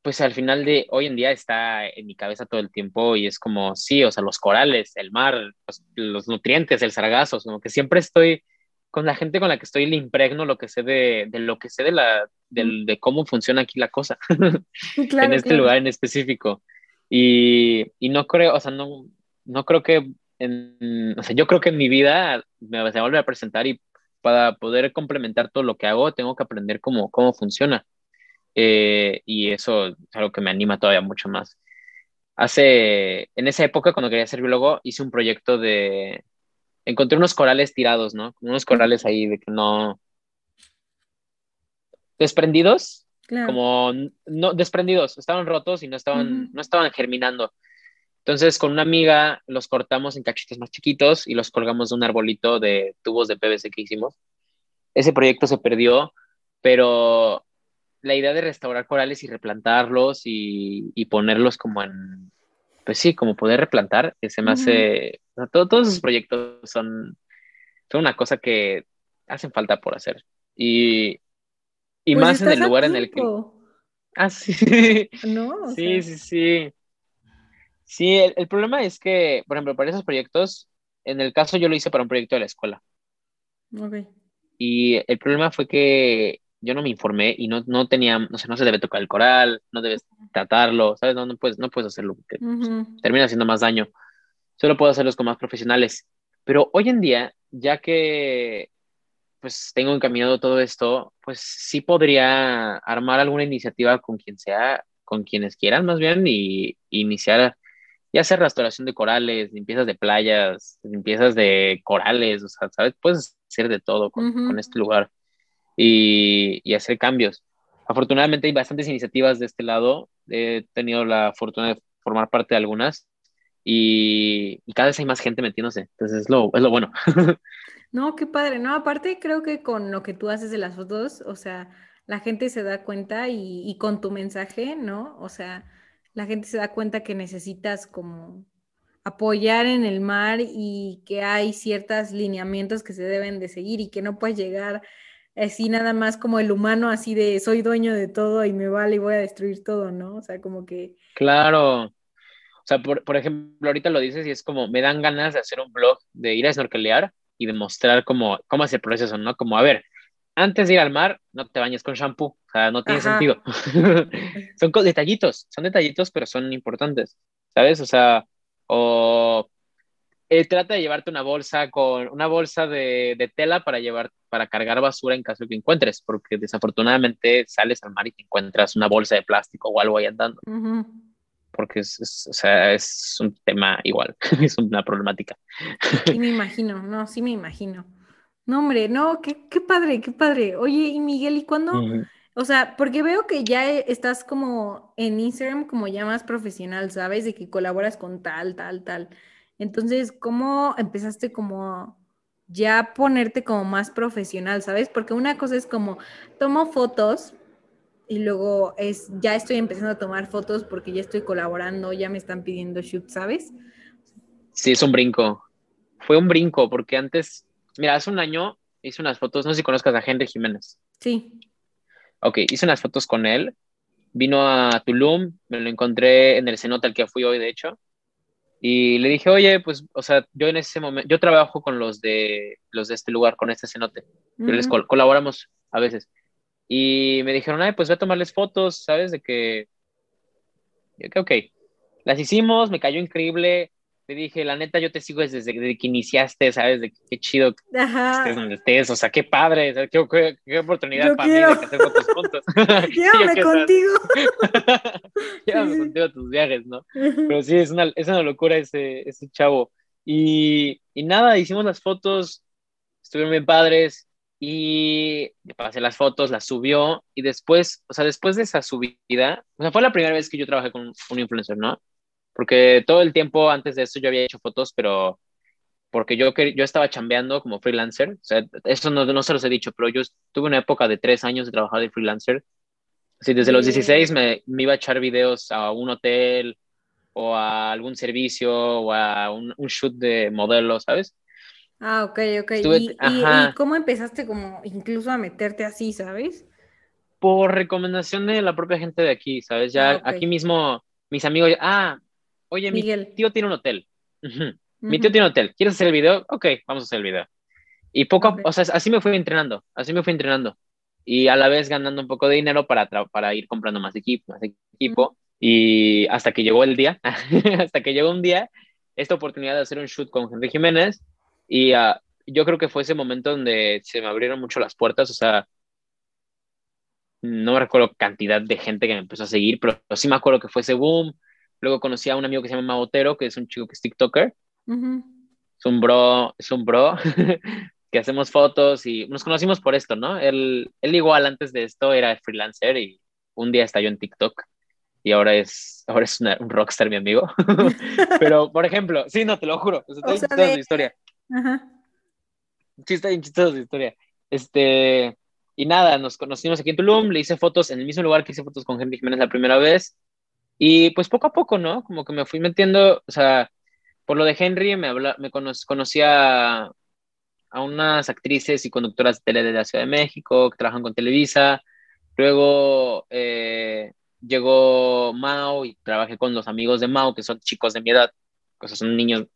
pues al final de hoy en día está en mi cabeza todo el tiempo y es como, sí, o sea, los corales, el mar, los, nutrientes, el sargazo, como que siempre estoy con la gente con la que estoy le impregno lo que sé de, de lo que sé de la de cómo funciona aquí la cosa en este lugar en específico. Y, y, no creo o sea no no creo que en, o sea yo creo que en mi vida me a volver a presentar y para poder complementar todo lo que hago tengo que aprender cómo cómo funciona eh, y eso es algo que me anima todavía mucho más hace en esa época cuando quería ser biólogo hice un proyecto de encontré unos corales tirados, ¿no? Unos corales ahí de que no... Desprendidos, como no desprendidos, estaban rotos y no estaban, no estaban germinando. Entonces, con una amiga los cortamos en cachitos más chiquitos y los colgamos de un arbolito de tubos de PVC que hicimos. Ese proyecto se perdió, pero la idea de restaurar corales y replantarlos y, y ponerlos como en, pues sí, como poder replantar, que se me hace, todos esos proyectos son, son una cosa que hacen falta por hacer. Y, y pues más en el lugar en el que... Ah, sí. No, sí, sí, sí. Sí, el, problema es que, por ejemplo, para esos proyectos, en el caso yo lo hice para un proyecto de la escuela. Ok. Y el problema fue que yo no me informé y no, no tenía, no sé, no se debe tocar el coral, no debes tratarlo, ¿sabes? No, no, puedes, no puedes hacerlo porque termina haciendo más daño. Solo puedo hacerlos con más profesionales. Pero hoy en día, ya que pues tengo encaminado todo esto, pues sí podría armar alguna iniciativa con quien sea, con quienes quieran más bien, y, iniciar ya hacer restauración de corales, limpiezas de playas, limpiezas de corales, o sea, ¿sabes? Puedes hacer de todo con, con este lugar y, hacer cambios. Afortunadamente hay bastantes iniciativas de este lado. He tenido la fortuna de formar parte de algunas y, cada vez hay más gente metiéndose. Entonces es lo, es lo bueno. No, qué padre. No, aparte creo que con lo que tú haces de las fotos, o sea, la gente se da cuenta y, con tu mensaje, ¿no? O sea, la gente se da cuenta que necesitas como apoyar en el mar y que hay ciertos lineamientos que se deben de seguir y que no puedes llegar así nada más como el humano, así de soy dueño de todo y me vale y voy a destruir todo, ¿no? O sea, como que... Claro. O sea, por, por ejemplo, ahorita lo dices y es como, me dan ganas de hacer un blog, de ir a snorkelear y de mostrar cómo, cómo es el proceso, ¿no? Como, a ver, antes de ir al mar, no te bañes con shampoo, o sea, no tiene sentido. son detallitos, son detallitos, pero son importantes, ¿sabes? O sea, o eh, trata de llevarte una bolsa con una bolsa de, de, tela para llevar para cargar basura en caso que encuentres, porque desafortunadamente sales al mar y te encuentras una bolsa de plástico o algo ahí andando. Porque es, o sea, es un tema igual, es una problemática. Sí me imagino, no, sí me imagino. No, hombre, no, qué, qué padre, qué padre. Oye, y Miguel, ¿y cuándo? O sea, porque veo que ya estás como en Instagram como ya más profesional, ¿sabes? De que colaboras con tal, tal, tal. Entonces, ¿cómo empezaste como ya ponerte como más profesional, ¿sabes? Porque una cosa es como tomo fotos y luego es ya estoy empezando a tomar fotos porque ya estoy colaborando, ya me están pidiendo shoot, ¿sabes? Sí, es un brinco. Fue un brinco porque antes, mira, hace un año hice unas fotos, no sé si conozcas a Henry Jiménez. Sí. Ok, hice unas fotos con él. Vino a Tulum, me lo encontré en el cenote al que fui hoy, de hecho. Y le dije, oye, pues, o sea, yo en ese momento, yo trabajo con los de, los de este lugar, con este cenote. les colaboramos a veces. Y me dijeron, ay, pues voy a tomarles fotos, ¿sabes? De que, que, ok, las hicimos, me cayó increíble le dije, la neta, yo te sigo desde, que iniciaste, ¿sabes? De qué chido que estés donde estés, o sea, qué padre, qué, qué, oportunidad para mí de hacer fotos juntos. Llévame contigo. Llévame contigo a tus viajes, ¿no? Pero sí, es una, es una locura ese, ese chavo. Y, y nada, hicimos las fotos, estuvieron bien padres, y le pasé las fotos, las subió, y después, o sea, después de esa subida, o sea, fue la primera vez que yo trabajé con un influencer, ¿no? Porque todo el tiempo antes de eso yo había hecho fotos, pero porque yo, yo estaba chambeando como freelancer, o sea, eso no, no se los he dicho, pero yo tuve una época de tres años de trabajar de freelancer. Así, desde los 16 me, me, iba a echar videos a un hotel o a algún servicio o a un, un shoot de modelo, ¿sabes? Ah, ok, ok. ¿Y, y, cómo empezaste como incluso a meterte así, sabes? Por recomendación de la propia gente de aquí, ¿sabes? Ya ah, aquí mismo mis amigos, ah, Oye, mi tío tiene un hotel. Mi tío tiene un hotel. ¿Quieres hacer el video? Ok, vamos a hacer el video. Y poco, o sea, así me fui entrenando, así me fui entrenando. Y a la vez ganando un poco de dinero para, para ir comprando más equipo, más equipo. Y hasta que llegó el día, hasta que llegó un día, esta oportunidad de hacer un shoot con Henry Jiménez. Y uh, yo creo que fue ese momento donde se me abrieron mucho las puertas. O sea, no recuerdo cantidad de gente que me empezó a seguir, pero sí me acuerdo que fue ese boom Luego conocí a un amigo que se llama Maotero, que es un chico que es TikToker. Es un bro, es un bro que hacemos fotos y nos conocimos por esto, ¿no? Él, él igual antes de esto era freelancer y un día estalló en TikTok y ahora es, ahora es un rockstar, mi amigo. Pero, por ejemplo, sí, no, te lo juro, está bien chistosa su historia. Ajá. Sí, está bien chistosa su historia. Este, y nada, nos conocimos aquí en Tulum, le hice fotos en el mismo lugar que hice fotos con Henry Jiménez la primera vez y pues poco a poco, ¿no? Como que me fui metiendo, o sea, por lo de Henry me, habla, me conocía a unas actrices y conductoras de tele de la Ciudad de México que trabajan con Televisa. Luego eh, llegó Mao y trabajé con los amigos de Mao, que son chicos de mi edad, o sea, son niños,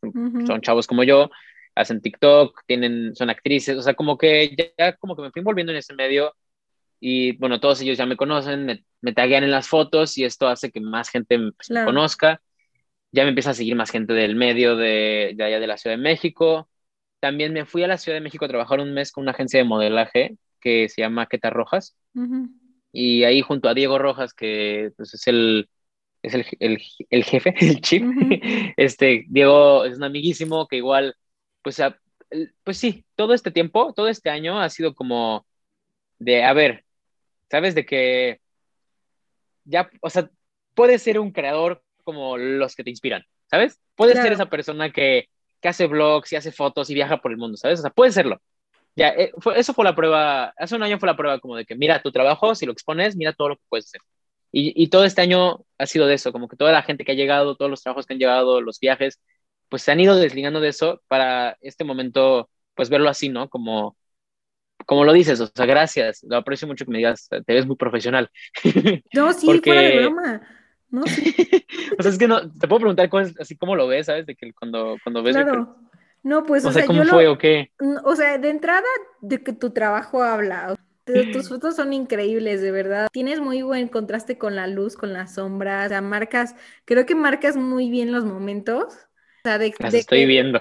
son chavos como yo, hacen TikTok, tienen, son actrices, o sea, como que ya, ya como que me fui envolviendo en ese medio y bueno, todos ellos ya me conocen, me, me taguean en las fotos y esto hace que más gente pues, me, conozca. Ya me empieza a seguir más gente del medio de, de, allá de la Ciudad de México. También me fui a la Ciudad de México a trabajar un mes con una agencia de modelaje que se llama Queta Rojas. Y ahí junto a Diego Rojas, que pues, es el, es el, el, el jefe, el chip. Este, Diego es un amiguísimo que igual, pues, pues sí, todo este tiempo, todo este año ha sido como de, a ver, ¿sabes? De que ya, o sea, puedes ser un creador como los que te inspiran, ¿sabes? Puedes ser esa persona que, que, hace vlogs y hace fotos y viaja por el mundo, ¿sabes? O sea, puedes serlo. Ya, eh, eso fue la prueba, hace un año fue la prueba como de que mira tu trabajo, si lo expones, mira todo lo que puedes hacer. Y, y todo este año ha sido de eso, como que toda la gente que ha llegado, todos los trabajos que han llegado, los viajes, pues se han ido desligando de eso para este momento, pues verlo así, ¿no? Como, como lo dices, o sea, gracias, lo aprecio mucho que me digas, te ves muy profesional. No, sí, Porque... fuera de broma. No, sí. o sea, es que no, te puedo preguntar cosas así como lo ves, ¿sabes? De que cuando, cuando ves... Claro. No, pues, o, sea, ¿cómo fue o qué? O sea, de entrada, de que tu trabajo habla. Tus fotos son increíbles, de verdad. Tienes muy buen contraste con la luz, con las sombras. O sea, marcas, creo que marcas muy bien los momentos. O sea, de, Las estoy viendo.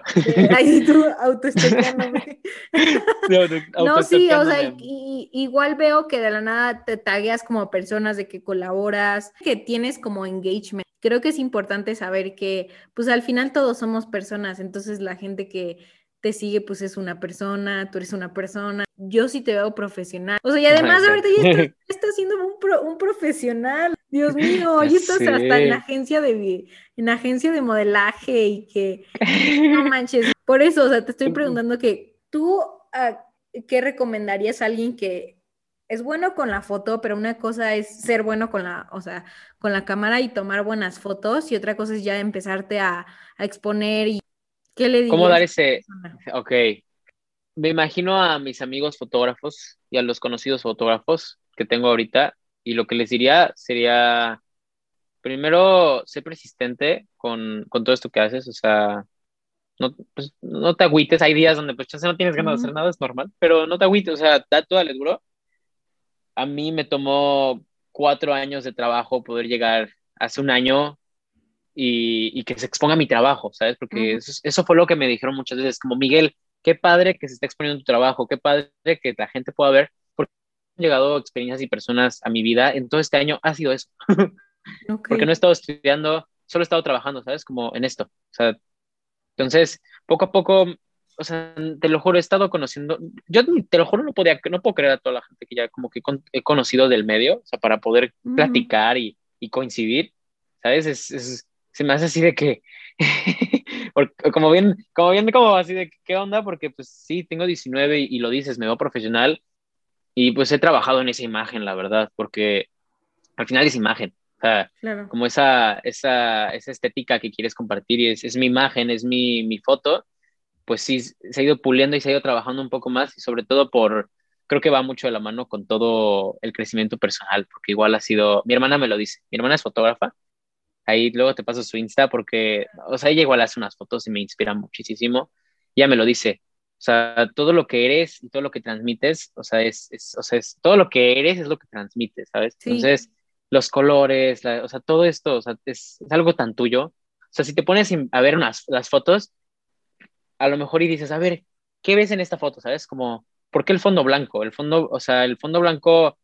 ahí tú no, sí, o sea, igual veo que de la nada te tagueas como personas de que colaboras, que tienes como engagement. Creo que es importante saber que, pues al final todos somos personas, entonces la gente que te sigue, pues es una persona, tú eres una persona. Yo sí te veo profesional. O sea, y además ahorita ya estás, estás siendo un, un, profesional. Dios mío, ya estás hasta en agencia de en agencia de modelaje y que no manches. Por eso, o sea, te estoy preguntando que tú ah, ¿qué recomendarías a alguien que es bueno con la foto, pero una cosa es ser bueno con la, o sea, con la cámara y tomar buenas fotos y otra cosa es ya empezarte a, a exponer y ¿Qué le ¿Cómo dar ese? Ok. Me imagino a mis amigos fotógrafos y a los conocidos fotógrafos que tengo ahorita y lo que les diría sería, primero, sé persistente con, con todo esto que haces, o sea, no, pues, no te agüites, hay días donde pues no tienes ganas de hacer nada, es normal, pero no te agüites, o sea, da todo el duro. A mí me tomó cuatro años de trabajo poder llegar hace un año y, que se exponga mi trabajo, ¿sabes? Porque eso, fue lo que me dijeron muchas veces, como Miguel, qué padre que se esté exponiendo tu trabajo, qué padre que la gente pueda ver, porque han llegado experiencias y personas a mi vida en todo este año, ha sido eso. porque no he estado estudiando, solo he estado trabajando, ¿sabes? Como en esto. O sea, entonces, poco a poco, o sea, te lo juro, he estado conociendo, yo te lo juro, no, podía, no puedo creer a toda la gente que ya como que he conocido del medio, o sea, para poder platicar y, y coincidir, ¿sabes? Es, es, se me hace así de que, como bien, como bien, como así de qué onda, porque pues sí, tengo 19 y, lo dices, me veo profesional y pues he trabajado en esa imagen, la verdad, porque al final es imagen, o sea, como esa, esa, esa estética que quieres compartir y es, es mi imagen, es mi, mi foto, pues sí, se ha ido puliendo y se ha ido trabajando un poco más y sobre todo por, creo que va mucho de la mano con todo el crecimiento personal, porque igual ha sido, mi hermana me lo dice, mi hermana es fotógrafa Ahí luego te paso su Insta porque, o sea, ella igual hace unas fotos y me inspira muchísimo. Ya me lo dice. O sea, todo lo que eres y todo lo que transmites, o sea, es, o sea, es, todo lo que eres es lo que transmites, ¿sabes? Entonces, los colores, o sea, todo esto, o sea, es, algo tan tuyo. O sea, si te pones a ver unas, las fotos, a lo mejor y dices, a ver, ¿qué ves en esta foto? ¿Sabes? Como, ¿por qué el fondo blanco? El fondo, o sea, el fondo blanco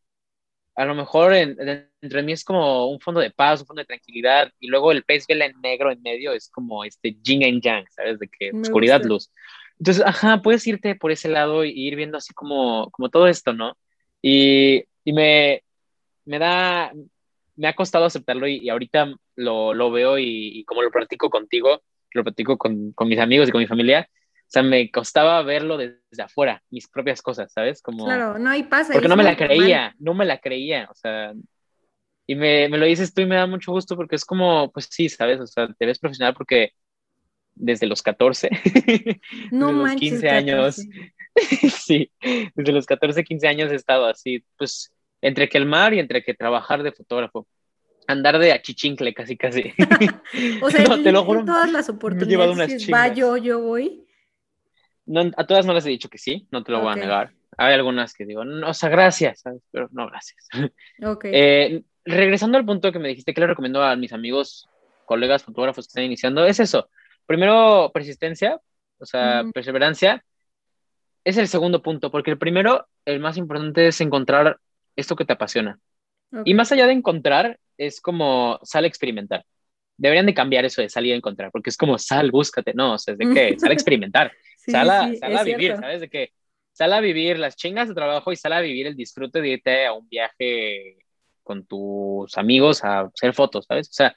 a lo mejor entre mí es como un fondo de paz, un fondo de tranquilidad, y luego el pez vela en negro en medio es como este yin and yang, ¿sabes? De que oscuridad, luz. Entonces, ajá, puedes irte por ese lado y ir viendo así como, como todo esto, ¿no? Y, y me, me da, me ha costado aceptarlo y, ahorita lo, lo veo y, y, como lo practico contigo, lo practico con, con mis amigos y con mi familia, o sea, me costaba verlo desde afuera, mis propias cosas, ¿sabes? Como, claro, no hay pasa. Porque no me la creía, no me la creía, o sea, y me, me, lo dices tú y me da mucho gusto porque es como, pues sí, ¿sabes? O sea, te ves profesional porque desde los 14, no desde los 15 años, sí, desde los 14, 15 años he estado así, pues entre que el mar y entre que trabajar de fotógrafo andar de achichincle casi casi. o sea, te lo juro, todas las oportunidades. Va, yo, yo voy a todas no les he dicho que sí, no te lo voy a negar. Hay algunas que digo, no, o sea, gracias, pero no, gracias. Okay. Eh, regresando al punto que me dijiste que le recomiendo a mis amigos, colegas fotógrafos que están iniciando, es eso. Primero, persistencia, o sea, perseverancia. Es el segundo punto, porque el primero, el más importante es encontrar esto que te apasiona. Y más allá de encontrar, es como sale a experimentar. Deberían de cambiar eso de salir a encontrar, porque es como sal, búscate, no, o sea, es de que sal a experimentar. sal a, vivir, ¿sabes? De que sal a vivir las chingas de trabajo y sal a vivir el disfrute de irte a un viaje con tus amigos a hacer fotos, ¿sabes? O sea,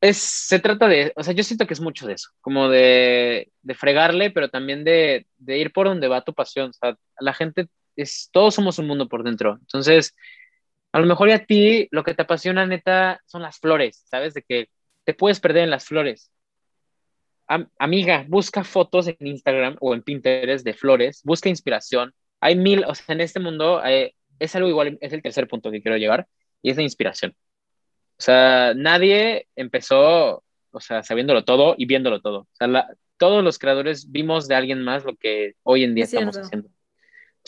es, se trata de, o sea, yo siento que es mucho de eso, como de, de fregarle, pero también de, de, ir por donde va tu pasión. O sea, la gente es, todos somos un mundo por dentro. Entonces, a lo mejor y a ti lo que te apasiona neta son las flores, ¿sabes? De que te puedes perder en las flores, amiga, busca fotos en Instagram o en Pinterest de flores, busca inspiración. Hay mil, o sea, en este mundo eh, es algo igual, es el tercer punto que quiero llegar, y es la inspiración. O sea, nadie empezó, o sea, sabiéndolo todo y viéndolo todo. O sea, todos los creadores vimos de alguien más lo que hoy en día estamos haciendo.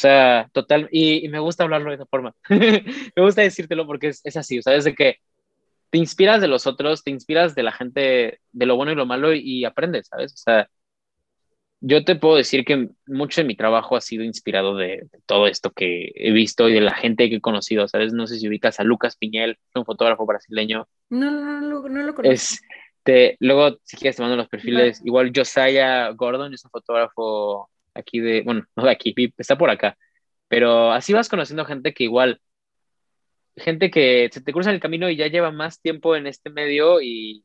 O sea, total, y, me gusta hablarlo de esa forma. me gusta decírtelo porque es, es así, o sea, desde que te inspiras de los otros, te inspiras de la gente, de lo bueno y lo malo y, aprendes, ¿sabes? O sea, yo te puedo decir que mucho de mi trabajo ha sido inspirado de, todo esto que he visto y de la gente que he conocido, ¿sabes? No sé si ubicas a Lucas Piñel, un fotógrafo brasileño. No, no, no, no lo conozco. Este, luego, si quieres, te mando los perfiles. Igual Josiah Gordon es un fotógrafo aquí de, bueno, no de aquí, está por acá. Pero así vas conociendo gente que igual gente que se te cruza en el camino y ya lleva más tiempo en este medio y,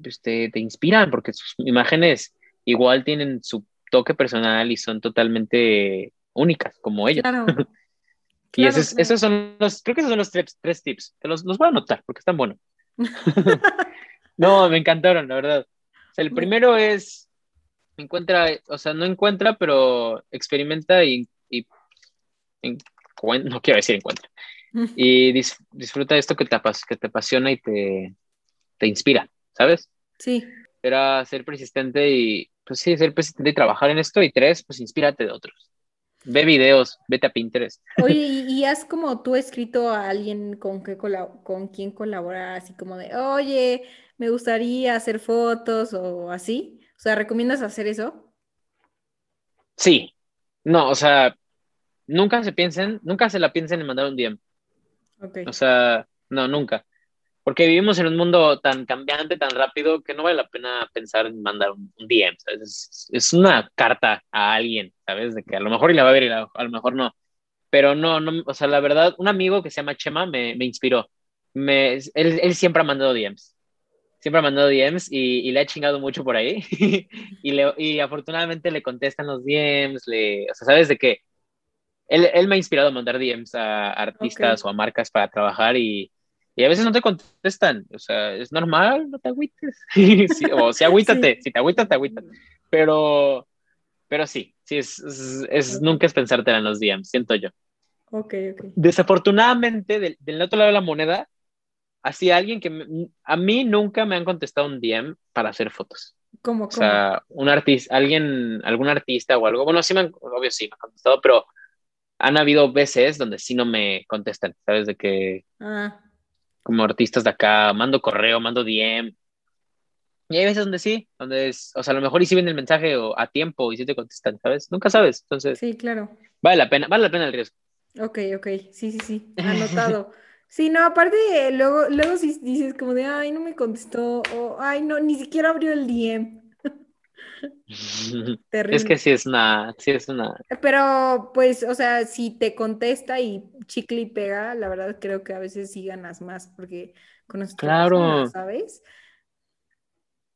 pues, te, inspiran porque sus imágenes igual tienen su toque personal y son totalmente únicas como ellos. Claro. y esos, son los, creo que esos son los tres, tips. Te los, los voy a anotar porque están buenos. no, me encantaron, la verdad. el primero es, encuentra, o sea, no encuentra, pero experimenta y, y no quiero decir encuentra y disfruta esto que te, que te apasiona y te, te inspira, ¿sabes? Sí. Era ser persistente y, pues sí, ser persistente y trabajar en esto. Y tres, pues inspírate de otros. Ve videos, vete a Pinterest. Oye, ¿y, has como tú escrito a alguien con, que con quien colaborar, así como de, oye, me gustaría hacer fotos o así? O sea, ¿recomiendas hacer eso? Sí. No, o sea, nunca se piensen, nunca se la piensen en mandar un DM. O sea, no, nunca. Porque vivimos en un mundo tan cambiante, tan rápido, que no vale la pena pensar en mandar un, DM, ¿sabes? Es, una carta a alguien, ¿sabes? De que a lo mejor y la va a ver y a lo mejor no. Pero no, no, o sea, la verdad, un amigo que se llama Chema me, me inspiró. Me, él, él, siempre ha mandado DMs. Siempre ha mandado DMs y, y le ha chingado mucho por ahí. y, le, y afortunadamente le contestan los DMs, le, o sea, ¿sabes de qué? él, él, me ha inspirado a mandar DMs a artistas o a marcas para trabajar y, y, a veces no te contestan. O sea, es normal, no te agüites. o si agüítate, si te agüitas, te agüitas. Pero, pero sí, sí, es, es, nunca es pensarte en los DMs, siento yo. Ok, ok. Desafortunadamente, del, del otro lado de la moneda, así alguien que a mí nunca me han contestado un DM para hacer fotos. ¿Cómo, O sea, un artista, alguien, algún artista o algo. Bueno, sí me han, obvio sí me han contestado, pero han habido veces donde sí no me contestan, ¿sabes? De que ah. como artistas de acá, mando correo, mando DM. Y hay veces donde sí, donde es, o sea, a lo mejor y si ven el mensaje o a tiempo y sí te contestan, ¿sabes? Nunca sabes, entonces. Sí, claro. Vale la pena, vale la pena el riesgo. Ok, ok, sí, sí, sí, anotado. sí, no, aparte, luego, luego si dices como de, ay, no me contestó, o ay, no, ni siquiera abrió el DM. Es que sí es una, sí es una. Pero, pues, o sea, si te contesta y chicle y pega, la verdad creo que a veces sí ganas más porque con claro. ¿sabes?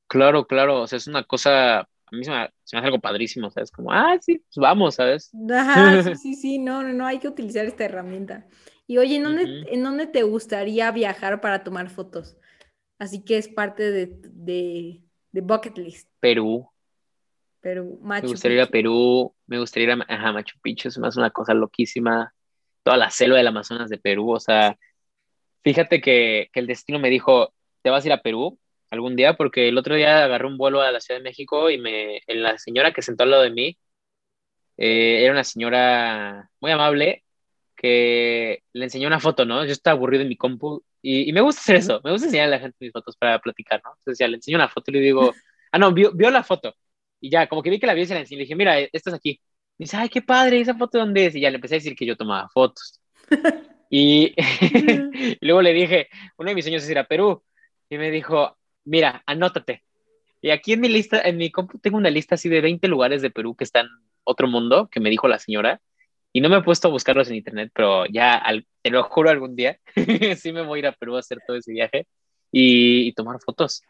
Claro, claro, o sea, es una cosa, a mí se me, hace algo padrísimo, ¿sabes? Como, ah, sí, pues vamos, ¿sabes? sí, sí, sí, no, no, no, hay que utilizar esta herramienta. Y oye, ¿en dónde, ¿en dónde te gustaría viajar para tomar fotos? Así que es parte de, de, de bucket list. Perú. Perú, Machu Me gustaría ir a Perú, me gustaría ir a Machu Picchu, es más una cosa loquísima. Toda la selva del Amazonas de Perú, o sea, fíjate que, que, el destino me dijo, te vas a ir a Perú algún día, porque el otro día agarré un vuelo a la Ciudad de México y me, la señora que sentó al lado de mí, eh, era una señora muy amable que le enseñó una foto, ¿no? Yo estaba aburrido en mi compu y, y me gusta hacer eso, me gusta enseñar a la gente mis fotos para platicar, ¿no? Entonces ya le enseño una foto y le digo, ah, no, vio, vio la foto y ya, como que vi que la vi y se la enseñé. Le dije, mira, esto es aquí. Y dice, ay, qué padre, ¿esa foto dónde es? Y ya le empecé a decir que yo tomaba fotos. y, luego le dije, uno de mis sueños es ir a Perú. Y me dijo, mira, anótate. Y aquí en mi lista, en mi compu tengo una lista así de 20 lugares de Perú que están otro mundo, que me dijo la señora. Y no me he puesto a buscarlos en internet, pero ya, al, te lo juro, algún día sí me voy a ir a Perú a hacer todo ese viaje y, y tomar fotos.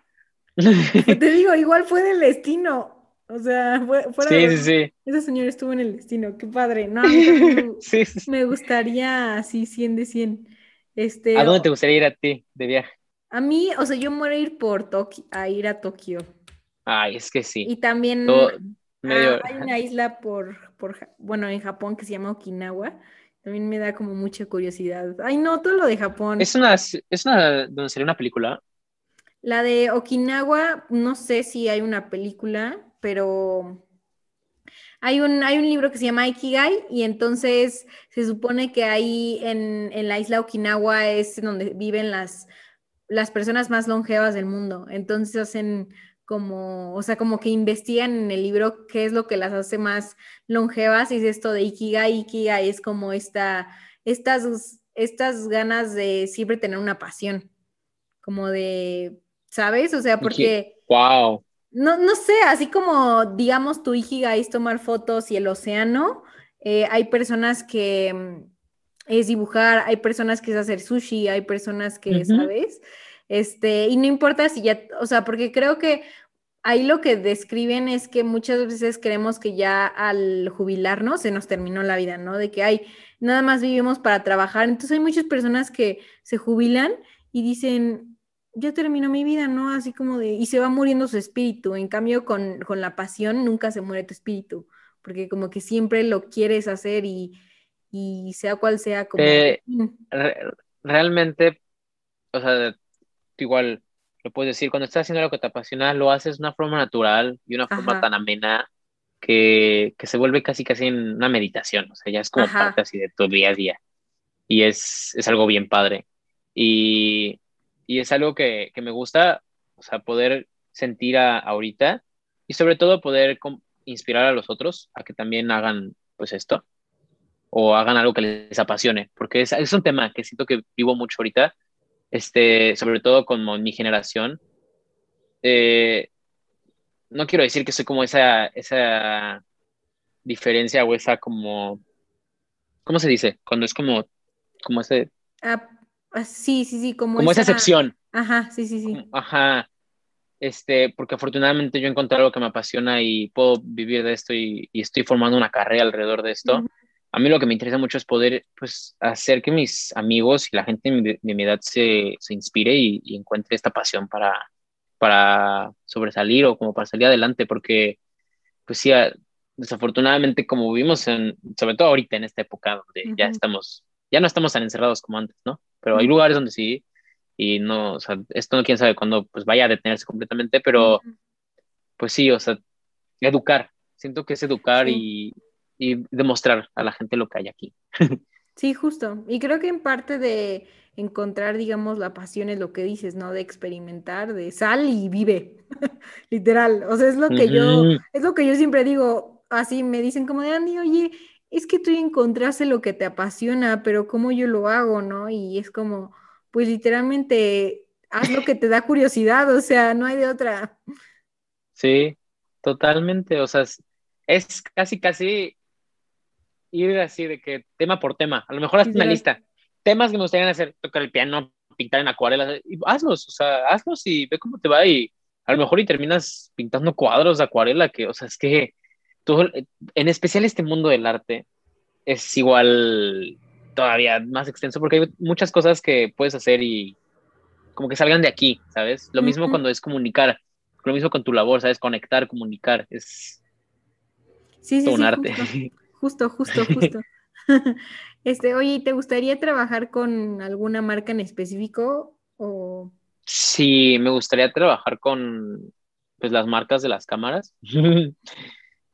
Te digo, igual fue del destino. O sea, fuera sí, sí, sí. Ese señor estuvo en el destino, qué padre. No, sí, me gustaría así 100 de 100. Este, ¿A dónde te gustaría ir a ti de viaje? A mí, o sea, yo muero a ir por Tokio, a ir a Tokio. Ay, es que sí. Y también Todo- ah, hay una isla por, por, bueno, en Japón que se llama Okinawa. También me da como mucha curiosidad. Ay, no, todo lo de Japón. Es una, es una, donde sería una película. La de Okinawa, no sé si hay una película, pero hay un, hay un libro que se llama Ikigai y entonces se supone que ahí en, en la isla Okinawa es donde viven las, las personas más longevas del mundo. Entonces hacen como, o sea, como que investigan en el libro qué es lo que las hace más longevas y es esto de Ikigai. Ikigai es como esta, estas, estas ganas de siempre tener una pasión, como de, ¿sabes? O sea, porque... Wow. No, no sé, así como digamos tu Ikigai es tomar fotos y el océano, eh, hay personas que mm, es dibujar, hay personas que es hacer sushi, hay personas que. ¿sabes? Este, y no importa si ya, o sea, porque creo que ahí lo que describen es que muchas veces creemos que ya al jubilarnos se nos terminó la vida, ¿no? De que hay, nada más vivimos para trabajar. Entonces hay muchas personas que se jubilan y dicen, ya terminó mi vida, ¿no? Así como de, y se va muriendo su espíritu. En cambio, con, con la pasión nunca se muere tu espíritu, porque como que siempre lo quieres hacer y, y sea cual sea como... Eh, mm, Re- realmente, o sea, igual lo puedes decir, cuando estás haciendo lo que te apasiona, lo haces de una forma natural y una forma Ajá. tan amena que, que se vuelve casi casi en una meditación, o sea, ya es como Ajá. parte así de tu día a día y es, es algo bien padre y, y es algo que, que me gusta, o sea, poder sentir a- ahorita y sobre todo poder inspirar a los otros a que también hagan pues esto o hagan algo que les apasione, porque es, es un tema que siento que vivo mucho ahorita, este, sobre todo como mi generación. Eh, no quiero decir que soy como esa, esa diferencia o esa como, ¿cómo se dice? Cuando es como, como ese, ah, ah, sí, sí, sí, como, como esa excepción. Ajá, sí, sí, sí. Como- Ajá. Este, porque afortunadamente yo encontré algo que me apasiona y puedo vivir de esto y, y estoy formando una carrera alrededor de esto. Ujú. A mí lo que me interesa mucho es poder, pues, hacer que mis amigos y la gente de mi, de mi edad se, se inspire y, y encuentre esta pasión para, para sobresalir o como para salir adelante, porque, pues sí, desafortunadamente como vivimos en, sobre todo ahorita en esta época donde ya estamos, ya no estamos tan encerrados como antes, ¿no? Pero hay lugares donde sí, y no, o sea, esto no quién sabe cuándo pues vaya a detenerse completamente, pero Ujú. pues sí, o sea, educar, siento que es educar Sí. y, y demostrar a la gente lo que hay aquí. Sí, justo. Y creo que en parte de encontrar, digamos, la pasión es lo que dices, ¿no? De experimentar, de sal y vive, literal. O sea, es lo que yo, es lo que yo siempre digo, así me dicen como de Andy, oye, es que tú encontraste lo que te apasiona, pero ¿cómo yo lo hago, no? Y es como, pues literalmente, haz lo que te da curiosidad, o sea, no hay de otra. Sí, totalmente, o sea, es, es casi, casi ir así de que tema por tema, a lo mejor hasta una lista, temas que me gustaría hacer, tocar el piano, pintar en acuarelas, y hazlos, o sea, hazlos y ve cómo te va y a lo mejor y terminas pintando cuadros de acuarela, que, o sea, es que todo, en especial este mundo del arte es igual todavía más extenso porque hay muchas cosas que puedes hacer y como que salgan de aquí, ¿sabes? Lo mismo Ujú. cuando es comunicar, lo mismo con tu labor, ¿sabes? Conectar, comunicar, es Sí, sí, todo un sí, arte. justo, justo, justo, justo. Este, oye, ¿te gustaría trabajar con alguna marca en específico o Sí, me gustaría trabajar con pues las marcas de las cámaras.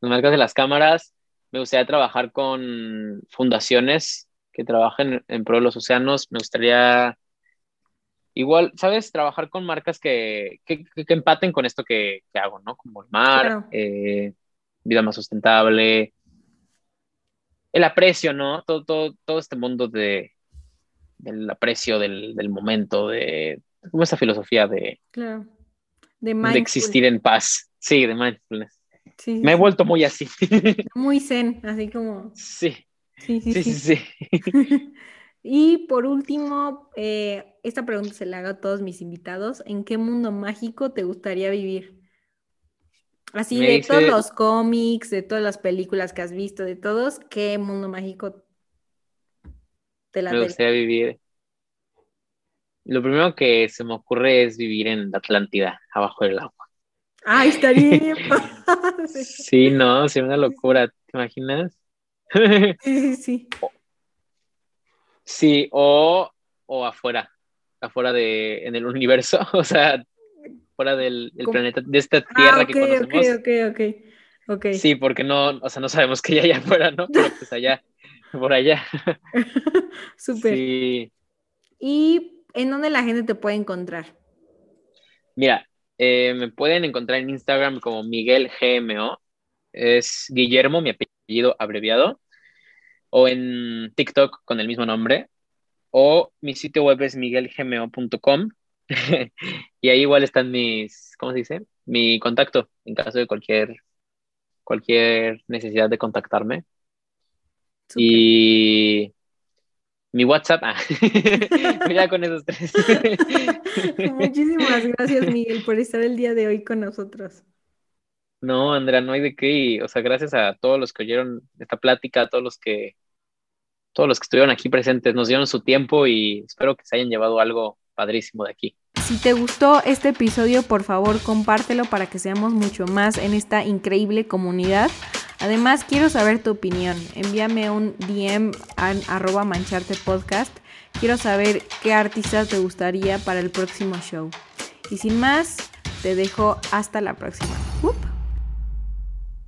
Las marcas de las cámaras. Me gustaría trabajar con fundaciones que trabajen en pro de los océanos. Me gustaría igual, ¿sabes? Trabajar con marcas que, que, que empaten con esto que, que hago, ¿no? Como el mar, Claro. eh, vida más sustentable, el aprecio, ¿no? Todo, todo, todo este mundo de, del aprecio del, del momento, de como esa filosofía de, claro, de existir en paz. Sí, de mindfulness. Sí, Me he vuelto muy así. Muy zen, así como, Sí, sí, sí, sí, sí, sí. sí. Y por último, eh, esta pregunta se la hago a todos mis invitados. ¿En qué mundo mágico te gustaría vivir? Así Me de todos los cómics, de todas las películas que has visto, de todos, ¿qué mundo mágico te la Me gustaría vivir. Lo primero que se me ocurre es vivir en la Atlántida, abajo del agua. Ay, estaría Sí, no, sería una locura, ¿te imaginas? sí, sí. Sí, o, o afuera, afuera de, en el universo, o sea, fuera del, del planeta, de esta tierra ah, que conocemos. Ok, ok, ok. okay. Sí, porque no, o sea, no sabemos que ya allá afuera, ¿no? Pero pues allá, por allá. Súper. Sí. ¿Y en dónde la gente te puede encontrar? Mira, eh, me pueden encontrar en Instagram como Miguel GMO, es Guillermo, mi apellido abreviado, o en TikTok con el mismo nombre, o mi sitio web es miguelgmo.com y ahí igual están mis, ¿cómo se dice? Mi contacto en caso de cualquier, cualquier necesidad de contactarme. Y mi WhatsApp, ah, ya con esos tres. Muchísimas gracias, Miguel, por estar el día de hoy con nosotros. No, Andrea, no hay de qué. o sea, gracias a todos los que oyeron esta plática, a todos los que, todos los que estuvieron aquí presentes, nos dieron su tiempo y espero que se hayan llevado algo padrísimo de aquí. Si te gustó este episodio, por favor, compártelo para que seamos mucho más en esta increíble comunidad. Además, quiero saber tu opinión. Envíame un DM a arroba mancharte podcast. Quiero saber qué artistas te gustaría para el próximo show. Y sin más, te dejo hasta la próxima.